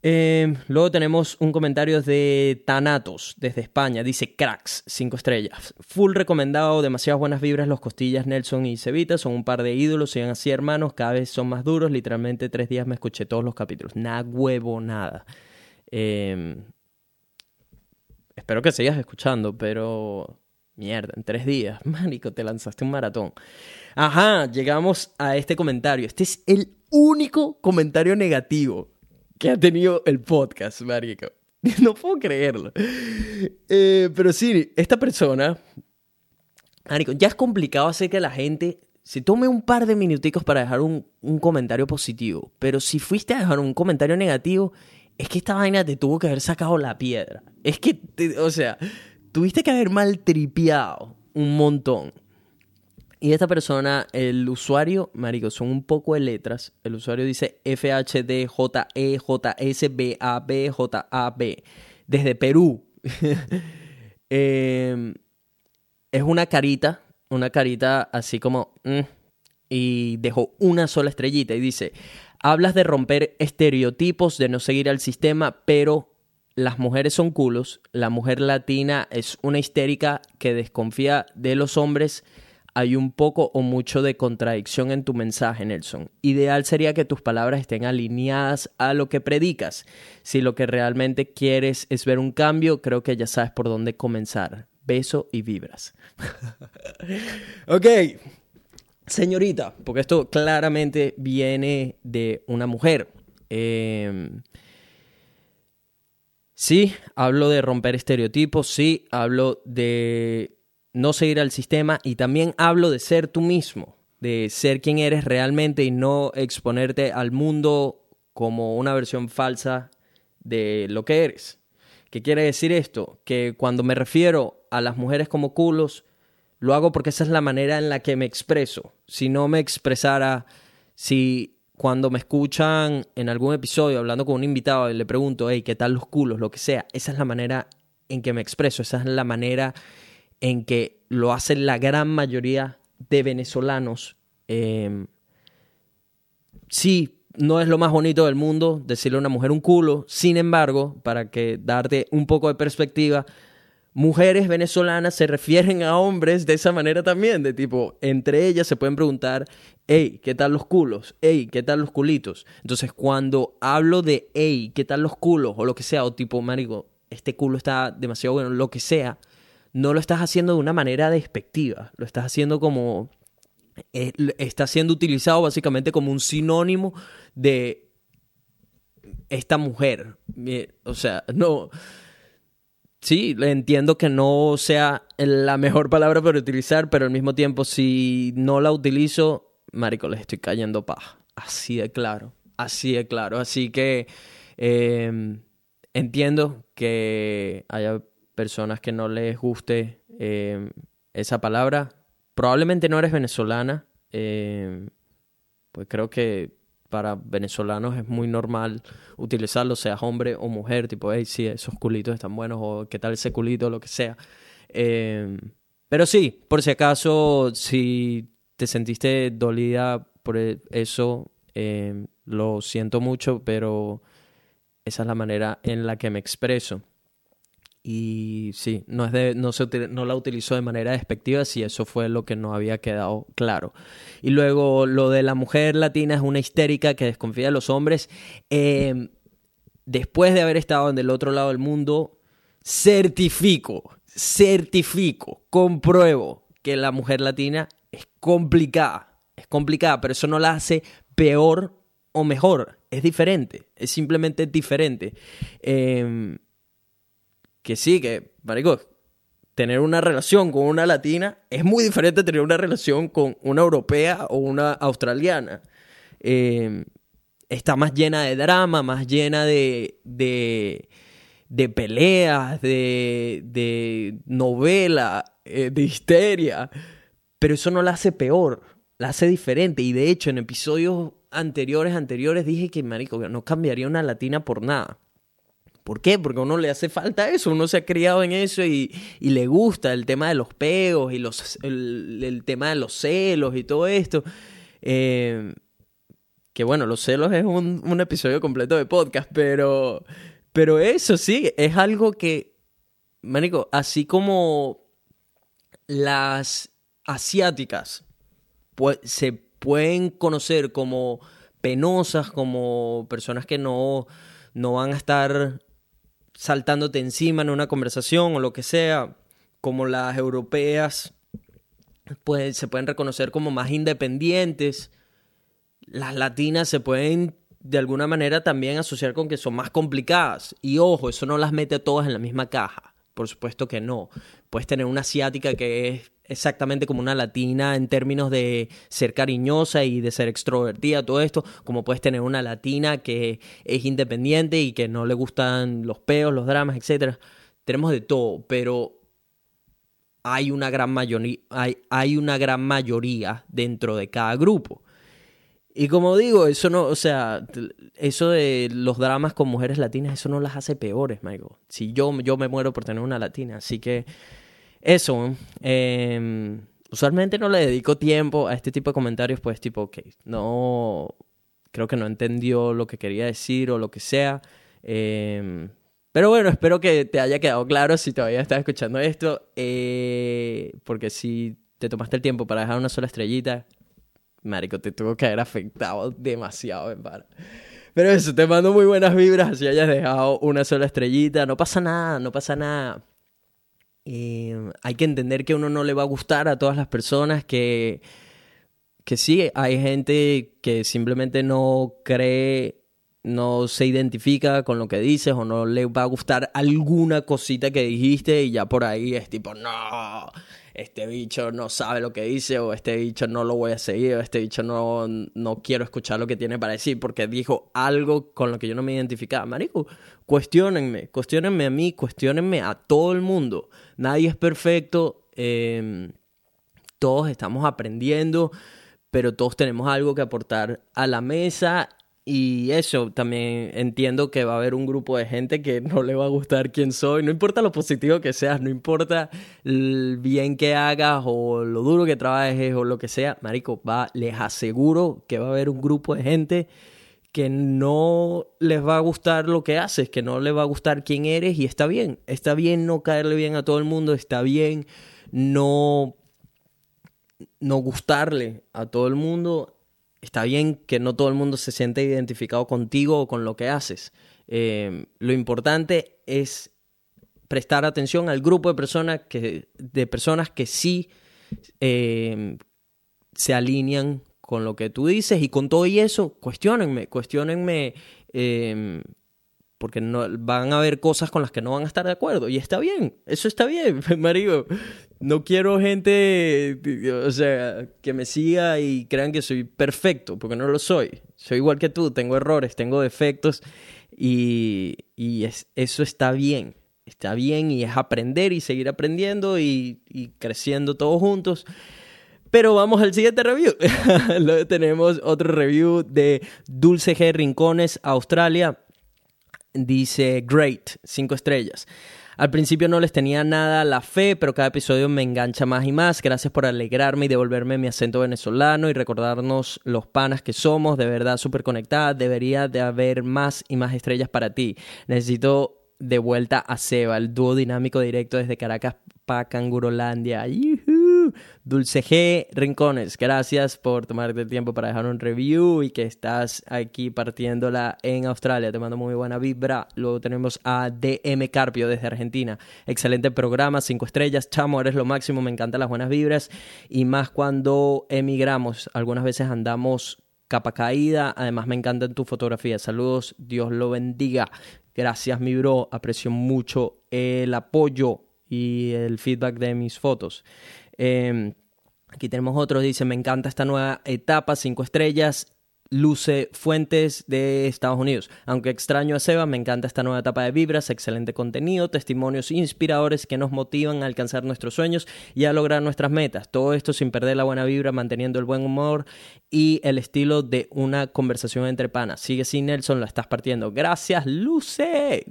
Em, luego tenemos un comentario de Tanatos desde España. Dice cracks, 5 estrellas. Full recomendado, demasiadas buenas vibras. Los costillas Nelson y Cevita son un par de ídolos. Sigan así, hermanos. Cada vez son más duros. Literalmente tres días me escuché todos los capítulos. Nada huevo, nada. Em, espero que sigas escuchando, pero. Mierda, en tres días. Mánico, te lanzaste un maratón. Ajá, llegamos a este comentario. Este es el único comentario negativo que ha tenido el podcast, marico. No puedo creerlo. Eh, pero sí, esta persona, marico, ya es complicado hacer que la gente se tome un par de minuticos para dejar un, comentario positivo. Pero si fuiste a dejar un comentario negativo, es que esta vaina te tuvo que haber sacado la piedra. Es que, o sea, tuviste que haber maltripeado un montón. Y esta persona, el usuario, marico, son un poco de letras. El usuario dice FHDJEJSBABJAB desde Perú. Em, es una carita, una carita así como... Mm, y dejó una sola estrellita y dice, hablas de romper estereotipos, de no seguir al sistema, pero las mujeres son culos, la mujer latina es una histérica que desconfía de los hombres hay un poco o mucho de contradicción en tu mensaje, Nelson. Ideal sería que tus palabras estén alineadas a lo que predicas. Si lo que realmente quieres es ver un cambio, creo que ya sabes por dónde comenzar. Beso y vibras. ok, señorita, porque esto claramente viene de una mujer. Em, sí, hablo de romper estereotipos, sí, hablo de no seguir al sistema y también hablo de ser tú mismo, de ser quien eres realmente y no exponerte al mundo como una versión falsa de lo que eres. ¿Qué quiere decir esto? Que cuando me refiero a las mujeres como culos, lo hago porque esa es la manera en la que me expreso. Si no me expresara, si cuando me escuchan en algún episodio hablando con un invitado y le pregunto, hey, ¿qué tal los culos? Lo que sea, esa es la manera en que me expreso, esa es la manera en que lo hacen la gran mayoría de venezolanos. Em, sí, no es lo más bonito del mundo decirle a una mujer un culo, sin embargo, para que darte un poco de perspectiva, mujeres venezolanas se refieren a hombres de esa manera también, de tipo, entre ellas se pueden preguntar, hey, ¿qué tal los culos? Hey, ¿qué tal los culitos? Entonces, cuando hablo de, hey, ¿qué tal los culos? O lo que sea, o tipo, marico, este culo está demasiado bueno, lo que sea, no lo estás haciendo de una manera despectiva, lo estás haciendo como eh, está siendo utilizado básicamente como un sinónimo de esta mujer. O sea, no. Sí, entiendo que no sea la mejor palabra para utilizar, pero al mismo tiempo, si no la utilizo, marico, les estoy cayendo paja. Así de claro, así de claro. Así que em, entiendo que haya personas que no les guste em, esa palabra probablemente no eres venezolana, eh, pues creo que para venezolanos es muy normal utilizarlo, seas hombre o mujer, tipo, hey, sí, esos culitos están buenos, o qué tal ese culito, lo que sea. Eh, pero sí, por si acaso, si te sentiste dolida por e, eso, lo siento mucho, pero esa es la manera en la que me expreso. Y sí, no, es de, no, se, no la utilizó de manera despectiva, si eso fue lo que no había quedado claro. Y luego lo de la mujer latina es una histérica que desconfía de los hombres. Eh, después de haber estado en el otro lado del mundo, certifico, certifico, compruebo que la mujer latina es complicada. Es complicada, pero eso no la hace peor o mejor. Es diferente, es simplemente diferente. Eh, que sí, que, marico, tener una relación con una latina es muy diferente a tener una relación con una europea o una australiana. Em, está más llena de drama, más llena de, de, de peleas, de, de novela, eh, de histeria. Pero eso no la hace peor, la hace diferente. Y de hecho, en episodios anteriores, anteriores, dije que, marico, no cambiaría una latina por nada. ¿Por qué? Porque a uno le hace falta eso, uno se ha criado en eso y, le gusta el tema de los peos y los, el, tema de los celos y todo esto. Eh, que bueno, los celos es un, episodio completo de podcast, pero, pero eso sí, es algo que, Marico, así como las asiáticas se pueden conocer como penosas, como personas que no, no van a estar saltándote encima en una conversación o lo que sea, como las europeas pues, se pueden reconocer como más independientes, las latinas se pueden de alguna manera también asociar con que son más complicadas. Y ojo, eso no las mete todas en la misma caja. Por supuesto que no. Puedes tener una asiática que es exactamente como una latina en términos de ser cariñosa y de ser extrovertida, todo esto, como puedes tener una latina que es independiente y que no le gustan los peos, los dramas, etc. Tenemos de todo, pero hay una gran mayoría, hay una gran mayoría dentro de cada grupo. Y como digo, eso no, o sea, eso de los dramas con mujeres latinas, eso no las hace peores, Michael. Si yo, yo me muero por tener una latina, así que eso, em, usualmente no le dedico tiempo a este tipo de comentarios, pues tipo, ok, no, creo que no entendió lo que quería decir o lo que sea. Em, pero bueno, espero que te haya quedado claro si todavía estás escuchando esto, eh, porque si te tomaste el tiempo para dejar una sola estrellita, marico, te tuvo que haber afectado demasiado, en Pero eso, te mando muy buenas vibras si hayas dejado una sola estrellita. No pasa nada, no pasa nada. Eh, hay que entender que uno no le va a gustar a todas las personas, que, que sí, hay gente que simplemente no cree, no se identifica con lo que dices o no le va a gustar alguna cosita que dijiste y ya por ahí es tipo, no, este bicho no sabe lo que dice o este bicho no lo voy a seguir o este bicho no, no quiero escuchar lo que tiene para decir porque dijo algo con lo que yo no me identificaba. Marico, cuestionenme, cuestionenme a mí, cuestionenme a todo el mundo. Nadie es perfecto, em, todos estamos aprendiendo, pero todos tenemos algo que aportar a la mesa y eso, también entiendo que va a haber un grupo de gente que no le va a gustar quién soy, no importa lo positivo que seas, no importa el bien que hagas o lo duro que trabajes o lo que sea, marico, va, les aseguro que va a haber un grupo de gente que no les va a gustar lo que haces, que no les va a gustar quién eres y está bien, está bien no caerle bien a todo el mundo, está bien no no gustarle a todo el mundo, está bien que no todo el mundo se siente identificado contigo o con lo que haces. Eh, lo importante es prestar atención al grupo de personas que, de personas que sí eh, se alinean con lo que tú dices y con todo y eso, cuestionenme, cuestionenme, eh, porque no, van a haber cosas con las que no van a estar de acuerdo y está bien, eso está bien, marido no quiero gente, o sea, que me siga y crean que soy perfecto, porque no lo soy. Soy igual que tú, tengo errores, tengo defectos y, eso está bien. Está bien y es aprender y seguir aprendiendo y, y creciendo todos juntos. Pero vamos al siguiente review. Tenemos otro review de Dulce G. Rincones, Australia. Dice, great, cinco estrellas. Al principio no les tenía nada la fe, pero cada episodio me engancha más y más. Gracias por alegrarme y devolverme mi acento venezolano y recordarnos los panas que somos, de verdad súper conectada. Debería de haber más y más estrellas para ti. Necesito de vuelta a Seba, el dúo dinámico directo desde Caracas para Cangurolandia. Dulce G Rincones, gracias por tomarte el tiempo para dejar un review y que estás aquí partiéndola en Australia. Te mando muy buena vibra. Luego tenemos a DM Carpio desde Argentina. Excelente programa, cinco estrellas. Chamo, eres lo máximo, me encantan las buenas vibras. Y más cuando emigramos. Algunas veces andamos capa caída. Además, me encantan tus fotografías. Saludos, Dios lo bendiga. Gracias, mi bro. Aprecio mucho el apoyo y el feedback de mis fotos. Em, aquí tenemos otro, dice, me encanta esta nueva etapa, cinco estrellas, Luce Fuentes de Estados Unidos. Aunque extraño a Seba, me encanta esta nueva etapa de Vibras, excelente contenido, testimonios inspiradores que nos motivan a alcanzar nuestros sueños y a lograr nuestras metas. Todo esto sin perder la buena vibra, manteniendo el buen humor y el estilo de una conversación entre panas. Sigue sin Nelson, lo estás partiendo. Gracias, Luce.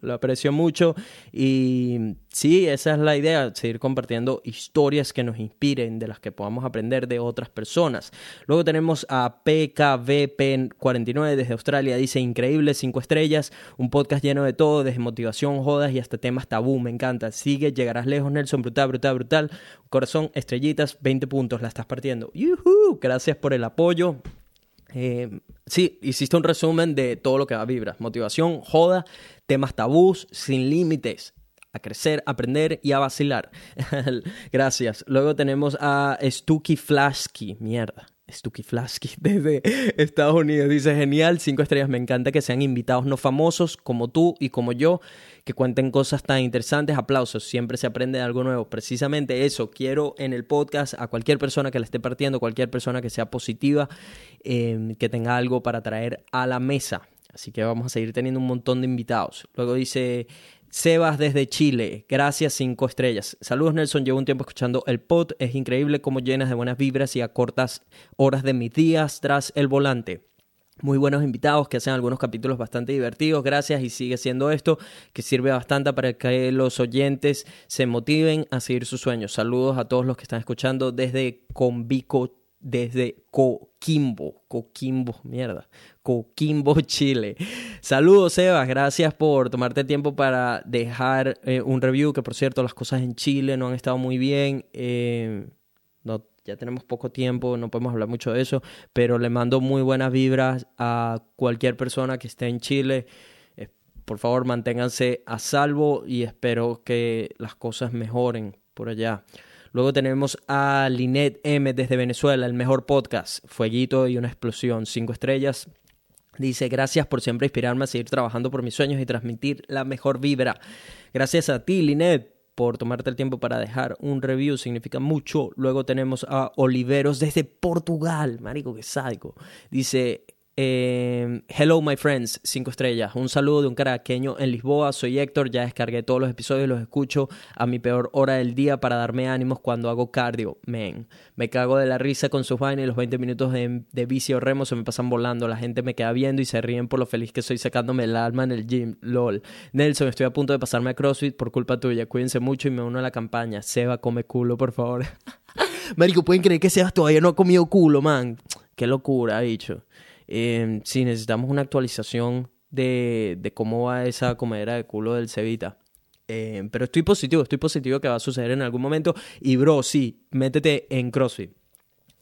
Lo aprecio mucho y sí, esa es la idea, seguir compartiendo historias que nos inspiren, de las que podamos aprender de otras personas. Luego tenemos a PKVP49 desde Australia, dice increíble, cinco estrellas, un podcast lleno de todo, desde motivación, jodas y hasta temas tabú, me encanta. Sigue, llegarás lejos, Nelson, brutal, brutal, brutal. Corazón, estrellitas, 20 puntos, la estás partiendo. Gracias por el apoyo. Eh, sí, hiciste un resumen de todo lo que va a Vibra. Motivación, joda, temas tabús, sin límites. A crecer, aprender y a vacilar. Gracias. Luego tenemos a Stucky Flasky. Mierda. Stucky Flasky desde Estados Unidos. Dice, genial, cinco estrellas. Me encanta que sean invitados no famosos como tú y como yo, que cuenten cosas tan interesantes. Aplausos, siempre se aprende algo nuevo. Precisamente eso, quiero en el podcast a cualquier persona que le esté partiendo, cualquier persona que sea positiva, em, que tenga algo para traer a la mesa. Así que vamos a seguir teniendo un montón de invitados. Luego dice Sebas desde Chile, gracias, cinco estrellas. Saludos Nelson, llevo un tiempo escuchando el pod, es increíble cómo llenas de buenas vibras y a cortas horas de mis días tras el volante. Muy buenos invitados que hacen algunos capítulos bastante divertidos, gracias y sigue siendo esto que sirve bastante para que los oyentes se motiven a seguir sus sueños. Saludos a todos los que están escuchando desde Convico, desde Coquimbo, Coquimbo, mierda, Coquimbo, Chile. Saludos, Sebas. Gracias por tomarte tiempo para dejar eh, un review. Que por cierto, las cosas en Chile no han estado muy bien. Eh, ya tenemos poco tiempo, no podemos hablar mucho de eso. Pero le mando muy buenas vibras a cualquier persona que esté en Chile. Por favor, manténganse a salvo y espero que las cosas mejoren por allá. Luego tenemos a Linet M desde Venezuela, el mejor podcast, Fueguito y una explosión, cinco estrellas. Dice, gracias por siempre inspirarme a seguir trabajando por mis sueños y transmitir la mejor vibra. Gracias a ti, Linet, por tomarte el tiempo para dejar un review, significa mucho. Luego tenemos a Oliveros desde Portugal, marico, que sádico. Dice, Eh, hello, my friends, cinco estrellas. Un saludo de un caraqueño en Lisboa. Soy Héctor. Ya descargué todos los episodios y los escucho a mi peor hora del día para darme ánimos cuando hago cardio. Men, me cago de la risa con sus vainas y los 20 minutos de, de bici o remo se me pasan volando. La gente me queda viendo y se ríen por lo feliz que soy sacándome el alma en el gym. LOL. Nelson, estoy a punto de pasarme a CrossFit por culpa tuya. Cuídense mucho y me uno a la campaña. Seba, come culo, por favor. Marico, ¿pueden creer que Sebas todavía no ha comido culo, man? Qué locura, dicho. Eh, sí, necesitamos una actualización de, cómo va esa comedera de culo del Cevita. Eh, pero estoy positivo, estoy positivo que va a suceder en algún momento. Y bro, sí, métete en CrossFit.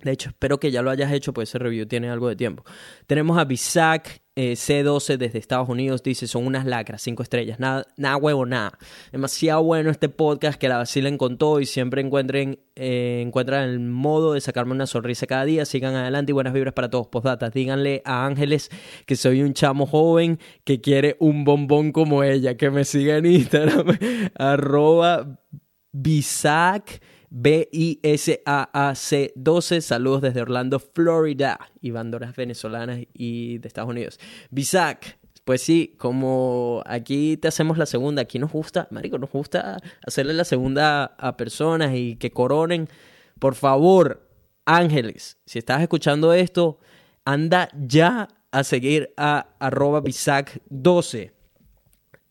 De hecho, espero que ya lo hayas hecho, pues ese review tiene algo de tiempo. Tenemos a Bisac eh, C12 desde Estados Unidos, dice, son unas lacras, cinco estrellas, nada, nada huevo, nada. Demasiado bueno este podcast que la vacilen con todo y siempre encuentren, eh, encuentran el modo de sacarme una sonrisa cada día. Sigan adelante y buenas vibras para todos. Postdatas, díganle a Ángeles que soy un chamo joven que quiere un bombón como ella, que me siga en Instagram, arroba Bisac. B-I-S-A-A-C-12. Saludos desde Orlando, Florida. Y banderas venezolanas y de Estados Unidos. Bisac. Pues sí, como aquí te hacemos la segunda, aquí nos gusta, Marico, nos gusta hacerle la segunda a personas y que coronen. Por favor, Ángeles, si estás escuchando esto, anda ya a seguir a arroba bisac12.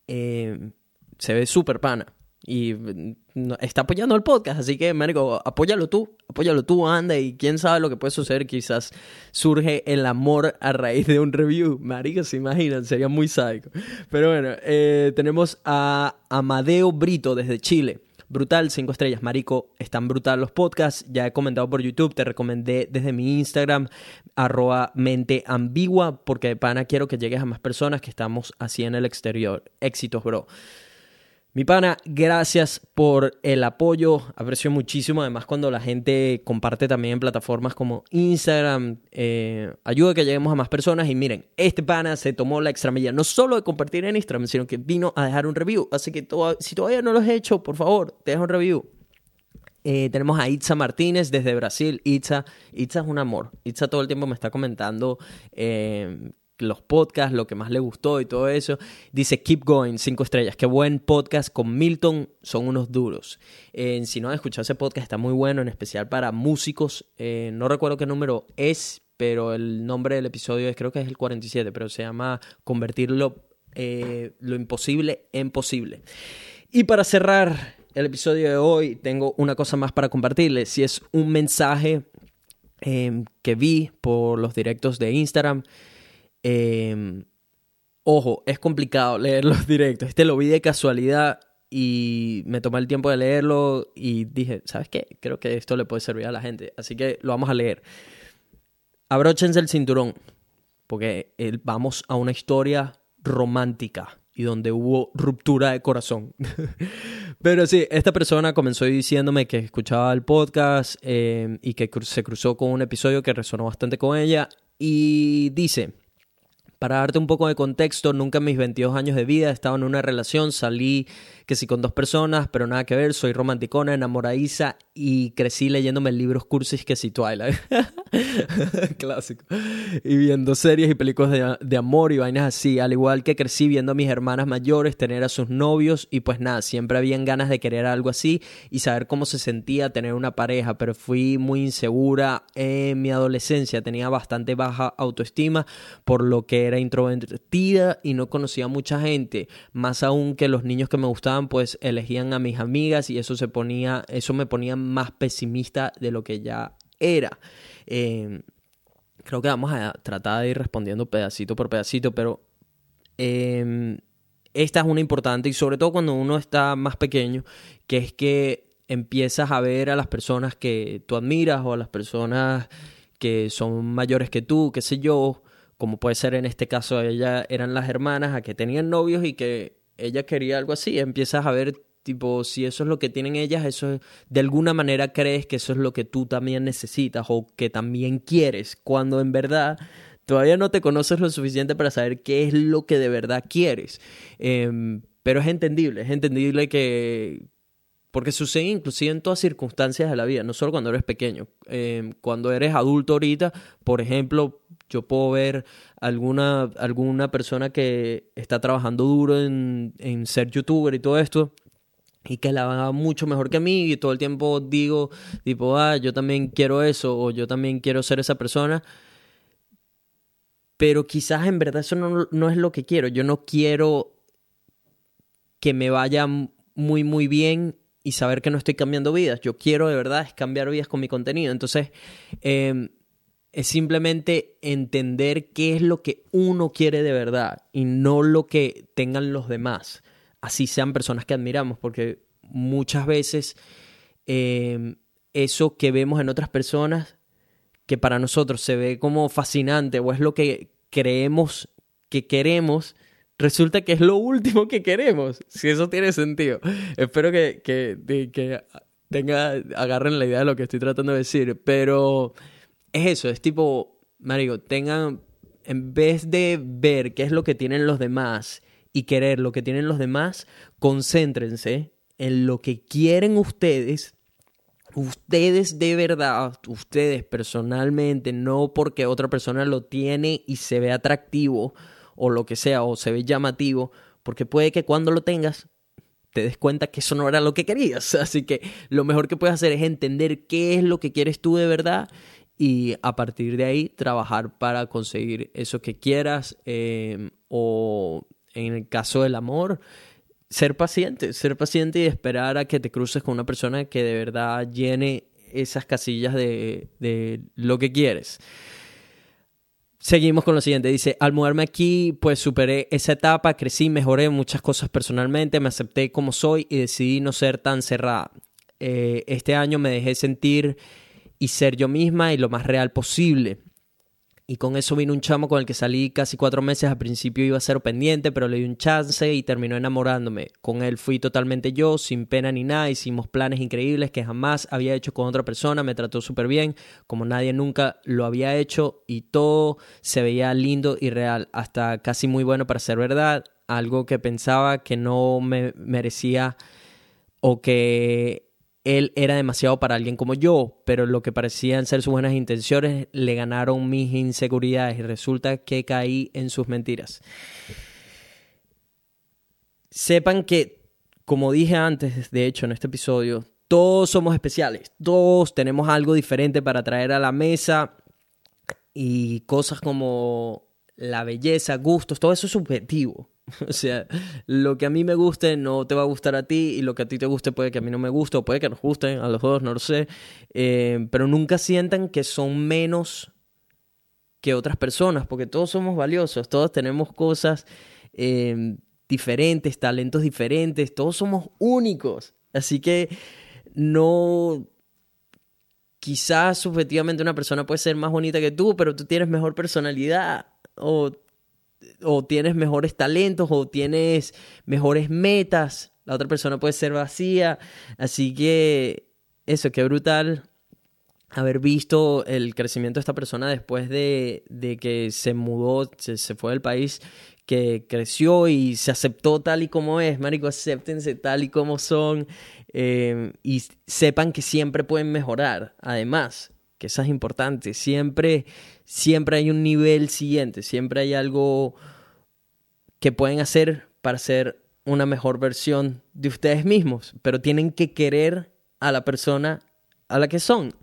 Eh, se ve súper pana y mm, está apoyando el podcast, así que, marico, apóyalo tú, apóyalo tú, anda, y quién sabe lo que puede suceder, quizás surge el amor a raíz de un review, marico, se imaginan, sería muy sádico. Pero bueno, eh, tenemos a Amadeo Brito desde Chile. Brutal, cinco estrellas, marico, están brutal los podcasts, ya he comentado por YouTube, te recomendé desde mi Instagram, arroba mente ambigua, porque de pana quiero que llegues a más personas que estamos así en el exterior. Éxitos, bro. Mi pana, gracias por el apoyo. Aprecio muchísimo. Además, cuando la gente comparte también en plataformas como Instagram, eh, ayuda a que lleguemos a más personas. Y miren, este pana se tomó la extra medida, no solo de compartir en Instagram, sino que vino a dejar un review. Así que si todavía no lo has hecho, por favor, deja un review. Eh, tenemos a Itza Martínez desde Brasil. Itza, Itza es un amor. Itza todo el tiempo me está comentando eh, los podcasts, lo que más le gustó y todo eso. Dice Keep Going, cinco estrellas. Qué buen podcast con Milton, son unos duros. Eh, si no han escuchado ese podcast, está muy bueno, en especial para músicos. Eh, no recuerdo qué número es, pero el nombre del episodio es, creo que es el 47, pero se llama Convertirlo eh, lo imposible en posible. Y para cerrar el episodio de hoy, tengo una cosa más para compartirles. Si es un mensaje que vi por los directos de Instagram. Eh, ojo, es complicado leer los directos. Este lo vi de casualidad y me tomé el tiempo de leerlo y dije, ¿sabes qué? Creo que esto le puede servir a la gente. Así que lo vamos a leer. Abróchense el cinturón, porque vamos a una historia romántica y donde hubo ruptura de corazón. Pero sí, esta persona comenzó diciéndome que escuchaba el podcast eh, y que se cruzó con un episodio que resonó bastante con ella y dice, para darte un poco de contexto, nunca en mis 22 años de vida he estado en una relación, salí que sí con dos personas, pero nada que ver, soy romanticona, enamoradiza y crecí leyéndome libros cursis que sí Twilight. Clásico. Y viendo series y películas de, de, amor y vainas así, al igual que crecí viendo a mis hermanas mayores tener a sus novios y pues nada, siempre habían ganas de querer algo así y saber cómo se sentía tener una pareja, pero fui muy insegura en mi adolescencia, tenía bastante baja autoestima, por lo que era introvertida y no conocía mucha gente, más aún que los niños que me gustaban pues elegían a mis amigas y eso se ponía, eso me ponía más pesimista de lo que ya era. Em, creo que vamos a tratar de ir respondiendo pedacito por pedacito, pero em, esta es una importante y sobre todo cuando uno está más pequeño, que es que empiezas a ver a las personas que tú admiras o a las personas que son mayores que tú, qué sé yo, como puede ser en este caso, ella eran las hermanas a que tenían novios y que ella quería algo así, empiezas a ver tipo si eso es lo que tienen ellas, eso de alguna manera crees que eso es lo que tú también necesitas o que también quieres, cuando en verdad todavía no te conoces lo suficiente para saber qué es lo que de verdad quieres. Em, pero es entendible, es entendible que, porque sucede inclusive en todas circunstancias de la vida, no solo cuando eres pequeño. Em, cuando eres adulto ahorita, por ejemplo, Yo puedo ver alguna, alguna persona que está trabajando duro en, en ser youtuber y todo esto y que la va mucho mejor que a mí y todo el tiempo digo tipo, ah, yo también quiero eso o yo también quiero ser esa persona. Pero quizás en verdad eso no, no es lo que quiero. Yo no quiero que me vaya muy, muy bien y saber que no estoy cambiando vidas. Yo quiero de verdad es cambiar vidas con mi contenido. Entonces, em, es simplemente entender qué es lo que uno quiere de verdad y no lo que tengan los demás. Así sean personas que admiramos, porque muchas veces em, eso que vemos en otras personas, que para nosotros se ve como fascinante o es lo que creemos que queremos, resulta que es lo último que queremos, si eso tiene sentido. Espero que, que, que tenga, agarren la idea de lo que estoy tratando de decir, pero es eso, es tipo, Mario, tengan, en vez de ver qué es lo que tienen los demás y querer lo que tienen los demás, concéntrense en lo que quieren ustedes ustedes de verdad, ustedes personalmente, no porque otra persona lo tiene y se ve atractivo, o lo que sea, o se ve llamativo, porque puede que cuando lo tengas te des cuenta que eso no era lo que querías. Así que lo mejor que puedes hacer es entender qué es lo que quieres tú de verdad y a partir de ahí trabajar para conseguir eso que quieras em, o en el caso del amor, ser paciente, ser paciente y esperar a que te cruces con una persona que de verdad llene esas casillas de, de lo que quieres. Seguimos con lo siguiente. Dice, al mudarme aquí, pues superé esa etapa, crecí, mejoré muchas cosas personalmente, me acepté como soy y decidí no ser tan cerrada. Eh, este año me dejé sentir y ser yo misma y lo más real posible. Y con eso vino un chamo con el que salí casi cuatro meses. Al principio iba a ser pendiente, pero le di un chance y terminó enamorándome. Con él fui totalmente yo, sin pena ni nada. Hicimos planes increíbles que jamás había hecho con otra persona. Me trató súper bien, como nadie nunca lo había hecho. Y todo se veía lindo y real, hasta casi muy bueno para ser verdad. Algo que pensaba que no me merecía o que él era demasiado para alguien como yo, pero lo que parecían ser sus buenas intenciones le ganaron mis inseguridades y resulta que caí en sus mentiras. Sepan que, como dije antes, de hecho, en este episodio, todos somos especiales, todos tenemos algo diferente para traer a la mesa y cosas como la belleza, gustos, todo eso es subjetivo. O sea, lo que a mí me guste no te va a gustar a ti y lo que a ti te guste puede que a mí no me guste o puede que nos gusten a los dos, no lo sé. Eh, pero nunca sientan que son menos que otras personas porque todos somos valiosos, todos tenemos cosas eh, diferentes, talentos diferentes, todos somos únicos. Así que no... Quizás subjetivamente una persona puede ser más bonita que tú, pero tú tienes mejor personalidad o o tienes mejores talentos o tienes mejores metas. La otra persona puede ser vacía. Así que eso, qué brutal haber visto el crecimiento de esta persona después de, que se mudó, se, fue del país, que creció y se aceptó tal y como es. Marico, acéptense tal y como son eh, y sepan que siempre pueden mejorar. Además, que eso es importante. Siempre, siempre hay un nivel siguiente, siempre hay algo que pueden hacer para ser una mejor versión de ustedes mismos, pero tienen que querer a la persona a la que son.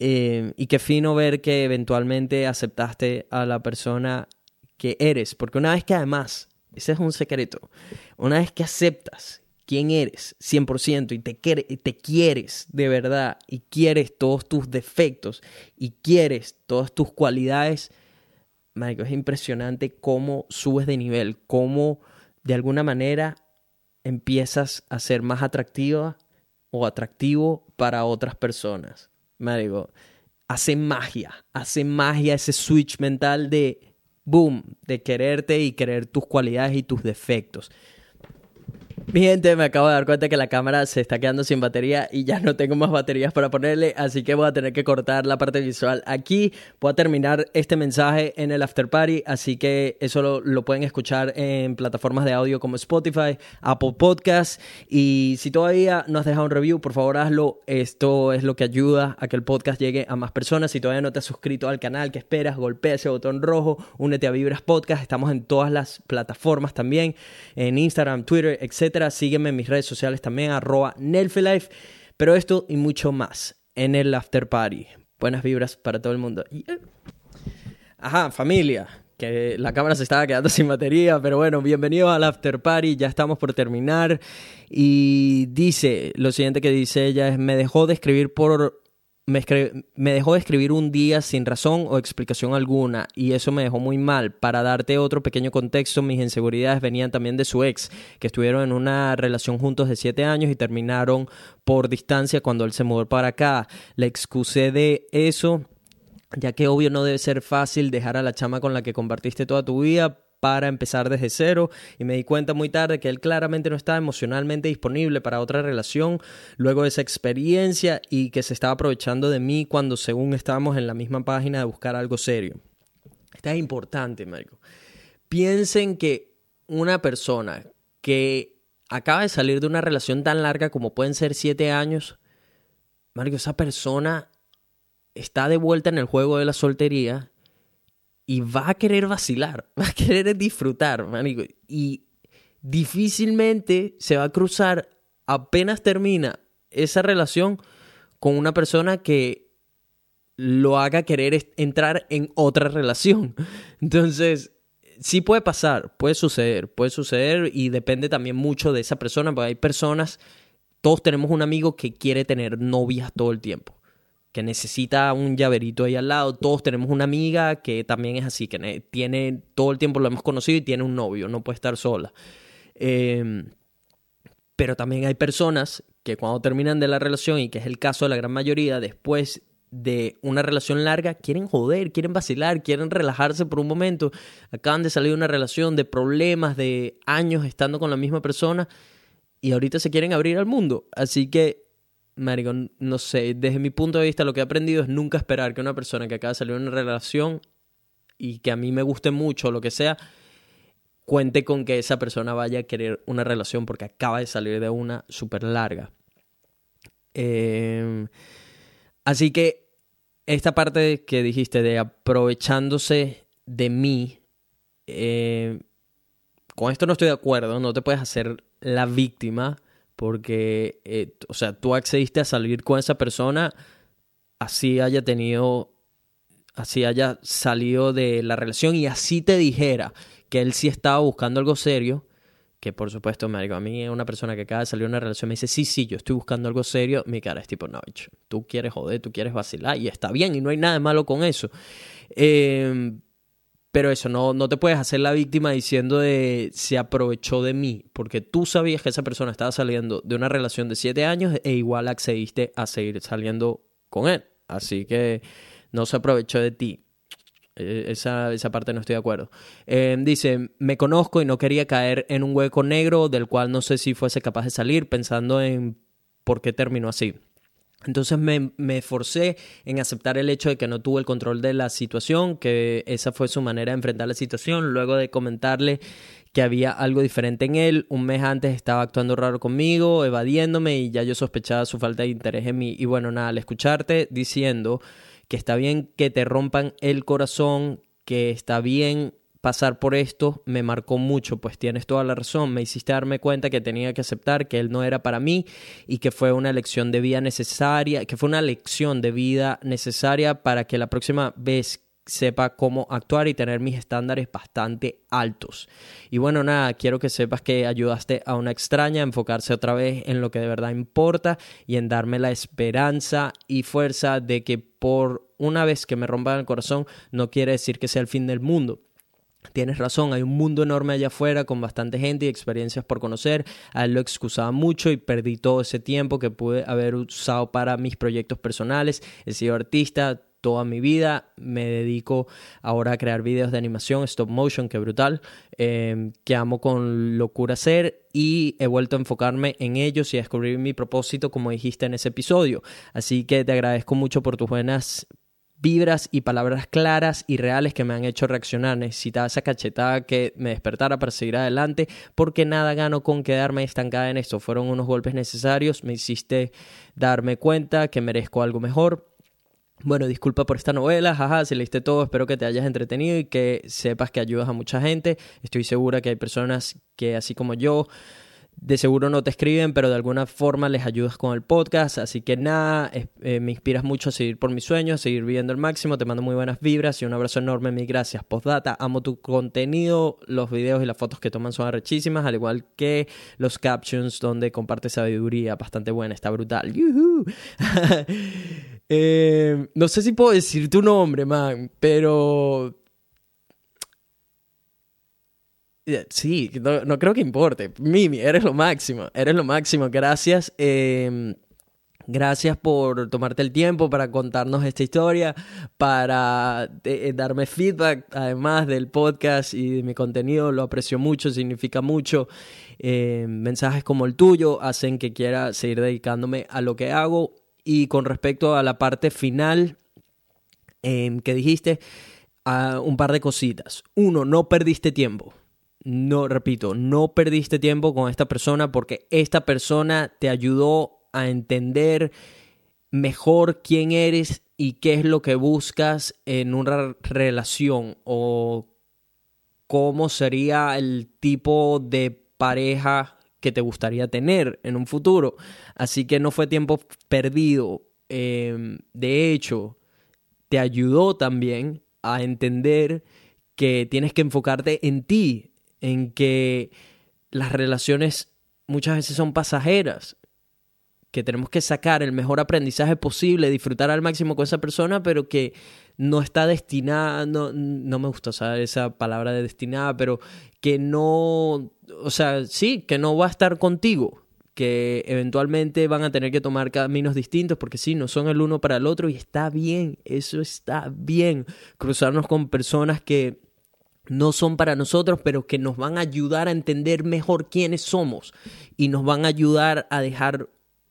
Eh, y qué fino ver que eventualmente aceptaste a la persona que eres, porque una vez que además, ese es un secreto, una vez que aceptas quién eres 100% y te, quieres de verdad y quieres todos tus defectos y quieres todas tus cualidades, Marico, es impresionante cómo subes de nivel, cómo de alguna manera empiezas a ser más atractiva o atractivo para otras personas. Marico, hace magia, hace magia ese switch mental de boom, de quererte y querer tus cualidades y tus defectos. Mi gente, me acabo de dar cuenta que la cámara se está quedando sin batería y ya no tengo más baterías para ponerle, así que voy a tener que cortar la parte visual aquí. Voy a terminar este mensaje en el after party, así que eso lo, pueden escuchar en plataformas de audio como Spotify, Apple Podcasts. Y si todavía no has dejado un review, por favor hazlo. Esto es lo que ayuda a que el podcast llegue a más personas. Si todavía no te has suscrito al canal, ¿qué esperas? Golpea ese botón rojo, únete a Vibras Podcast. Estamos en todas las plataformas también, en Instagram, Twitter, Sígueme en mis redes sociales también, arroba Nelfelife. Pero esto y mucho más en el After Party. Buenas vibras para todo el mundo. Eh, ajá, familia. Que la cámara se estaba quedando sin batería, pero bueno, bienvenido al After Party, ya estamos por terminar. Y dice, lo siguiente que dice ella es, me dejó de escribir por me, dejó de escribir un día sin razón o explicación alguna y eso me dejó muy mal. Para darte otro pequeño contexto, mis inseguridades venían también de su ex, que estuvieron en una relación juntos de siete años y terminaron por distancia cuando él se mudó para acá. Le excusé de eso, ya que obvio no debe ser fácil dejar a la chama con la que compartiste toda tu vida para empezar desde cero y me di cuenta muy tarde que él claramente no estaba emocionalmente disponible para otra relación luego de esa experiencia y que se estaba aprovechando de mí cuando según estábamos en la misma página de buscar algo serio. Esto es importante, Marco. Piensen que una persona que acaba de salir de una relación tan larga como pueden ser siete años, Marco, esa persona está de vuelta en el juego de la soltería y va a querer vacilar, va a querer disfrutar, manico. Y difícilmente se va a cruzar apenas termina esa relación con una persona que lo haga querer entrar en otra relación. Entonces, sí puede pasar, puede suceder, puede suceder y depende también mucho de esa persona, porque hay personas, todos tenemos un amigo que quiere tener novias todo el tiempo necesita un llaverito ahí al lado. Todos tenemos una amiga que también es así, que tiene todo el tiempo lo hemos conocido y tiene un novio, no puede estar sola. Em, pero también hay personas que cuando terminan de la relación, y que es el caso de la gran mayoría, después de una relación larga, quieren joder, quieren vacilar, quieren relajarse por un momento. Acaban de salir de una relación de problemas, de años estando con la misma persona y ahorita se quieren abrir al mundo. Así que Marico, no sé, desde mi punto de vista lo que he aprendido es nunca esperar que una persona que acaba de salir de una relación y que a mí me guste mucho lo que sea, cuente con que esa persona vaya a querer una relación porque acaba de salir de una súper larga. Em, así que esta parte que dijiste de aprovechándose de mí, em, con esto no estoy de acuerdo, no te puedes hacer la víctima porque, eh, o sea, tú accediste a salir con esa persona, así haya tenido, así haya salido de la relación y así te dijera que él sí estaba buscando algo serio, que por supuesto, me digo, a mí una persona que acaba de salir de una relación me dice, sí, sí, yo estoy buscando algo serio, mi cara es tipo, no, tú quieres joder, tú quieres vacilar, y está bien, y no hay nada malo con eso. Eh, pero eso, no, no te puedes hacer la víctima diciendo de se aprovechó de mí, porque tú sabías que esa persona estaba saliendo de una relación de siete años e igual accediste a seguir saliendo con él. Así que no se aprovechó de ti. E, esa, esa parte no estoy de acuerdo. Em, dice, me conozco y no quería caer en un hueco negro del cual no sé si fuese capaz de salir pensando en por qué terminó así. Entonces me, me, forcé en aceptar el hecho de que no tuve el control de la situación, que esa fue su manera de enfrentar la situación, luego de comentarle que había algo diferente en él. Un mes antes estaba actuando raro conmigo, evadiéndome y ya yo sospechaba su falta de interés en mí. Y bueno, nada, al escucharte diciendo que está bien que te rompan el corazón, que está bien pasar por esto me marcó mucho, pues tienes toda la razón, me hiciste darme cuenta que tenía que aceptar que él no era para mí y que fue una lección de vida necesaria, que fue una lección de vida necesaria para que la próxima vez sepa cómo actuar y tener mis estándares bastante altos. Y bueno, nada, quiero que sepas que ayudaste a una extraña a enfocarse otra vez en lo que de verdad importa y en darme la esperanza y fuerza de que por una vez que me rompan el corazón no quiere decir que sea el fin del mundo Tienes razón, hay un mundo enorme allá afuera con bastante gente y experiencias por conocer. A él lo excusaba mucho y perdí todo ese tiempo que pude haber usado para mis proyectos personales. He sido artista, toda mi vida. Me dedico ahora a crear videos de animación, stop motion, que brutal, em, que amo con locura hacer y he vuelto a enfocarme en ellos y a descubrir mi propósito, como dijiste en ese episodio. Así que te agradezco mucho por tus buenas vibras y palabras claras y reales que me han hecho reaccionar. Necesitaba esa cachetada que me despertara para seguir adelante porque nada gano con quedarme estancada en esto. Fueron unos golpes necesarios, me hiciste darme cuenta que merezco algo mejor. Bueno, disculpa por esta novela, jaja, si leíste todo, espero que te hayas entretenido y que sepas que ayudas a mucha gente. Estoy segura que hay personas que, así como yo, de seguro no te escriben, pero de alguna forma les ayudas con el podcast. Así que nada, eh, me inspiras mucho a seguir por mis sueños, a seguir viviendo el máximo. Te mando muy buenas vibras y un abrazo enorme. Mil gracias. Postdata, amo tu contenido. Los videos y las fotos que toman son arrechísimas, al igual que los captions donde comparte sabiduría. Bastante buena, está brutal. eh, no sé si puedo decir tu nombre, man, pero Sí, no, creo que importe. Mimi, eres lo máximo, eres lo máximo. Gracias. Em, gracias por tomarte el tiempo para contarnos esta historia, para eh, darme feedback, además del podcast y de mi contenido. Lo aprecio mucho, significa mucho. Em, mensajes como el tuyo hacen que quiera seguir dedicándome a lo que hago. Y con respecto a la parte final em, que dijiste, ah, un par de cositas. Uno, no perdiste tiempo no, repito, no perdiste tiempo con esta persona porque esta persona te ayudó a entender mejor quién eres y qué es lo que buscas en una relación o cómo sería el tipo de pareja que te gustaría tener en un futuro. Así que no fue tiempo perdido. Em, de hecho, te ayudó también a entender que tienes que enfocarte en ti, en que las relaciones muchas veces son pasajeras, que tenemos que sacar el mejor aprendizaje posible, disfrutar al máximo con esa persona, pero que no está destinada, no, no me gusta usar esa palabra de destinada, pero que no, o sea, sí, que no va a estar contigo, que eventualmente van a tener que tomar caminos distintos, porque sí, no son el uno para el otro y está bien, eso está bien, cruzarnos con personas que no son para nosotros, pero que nos van a ayudar a entender mejor quiénes somos y nos van a ayudar a dejar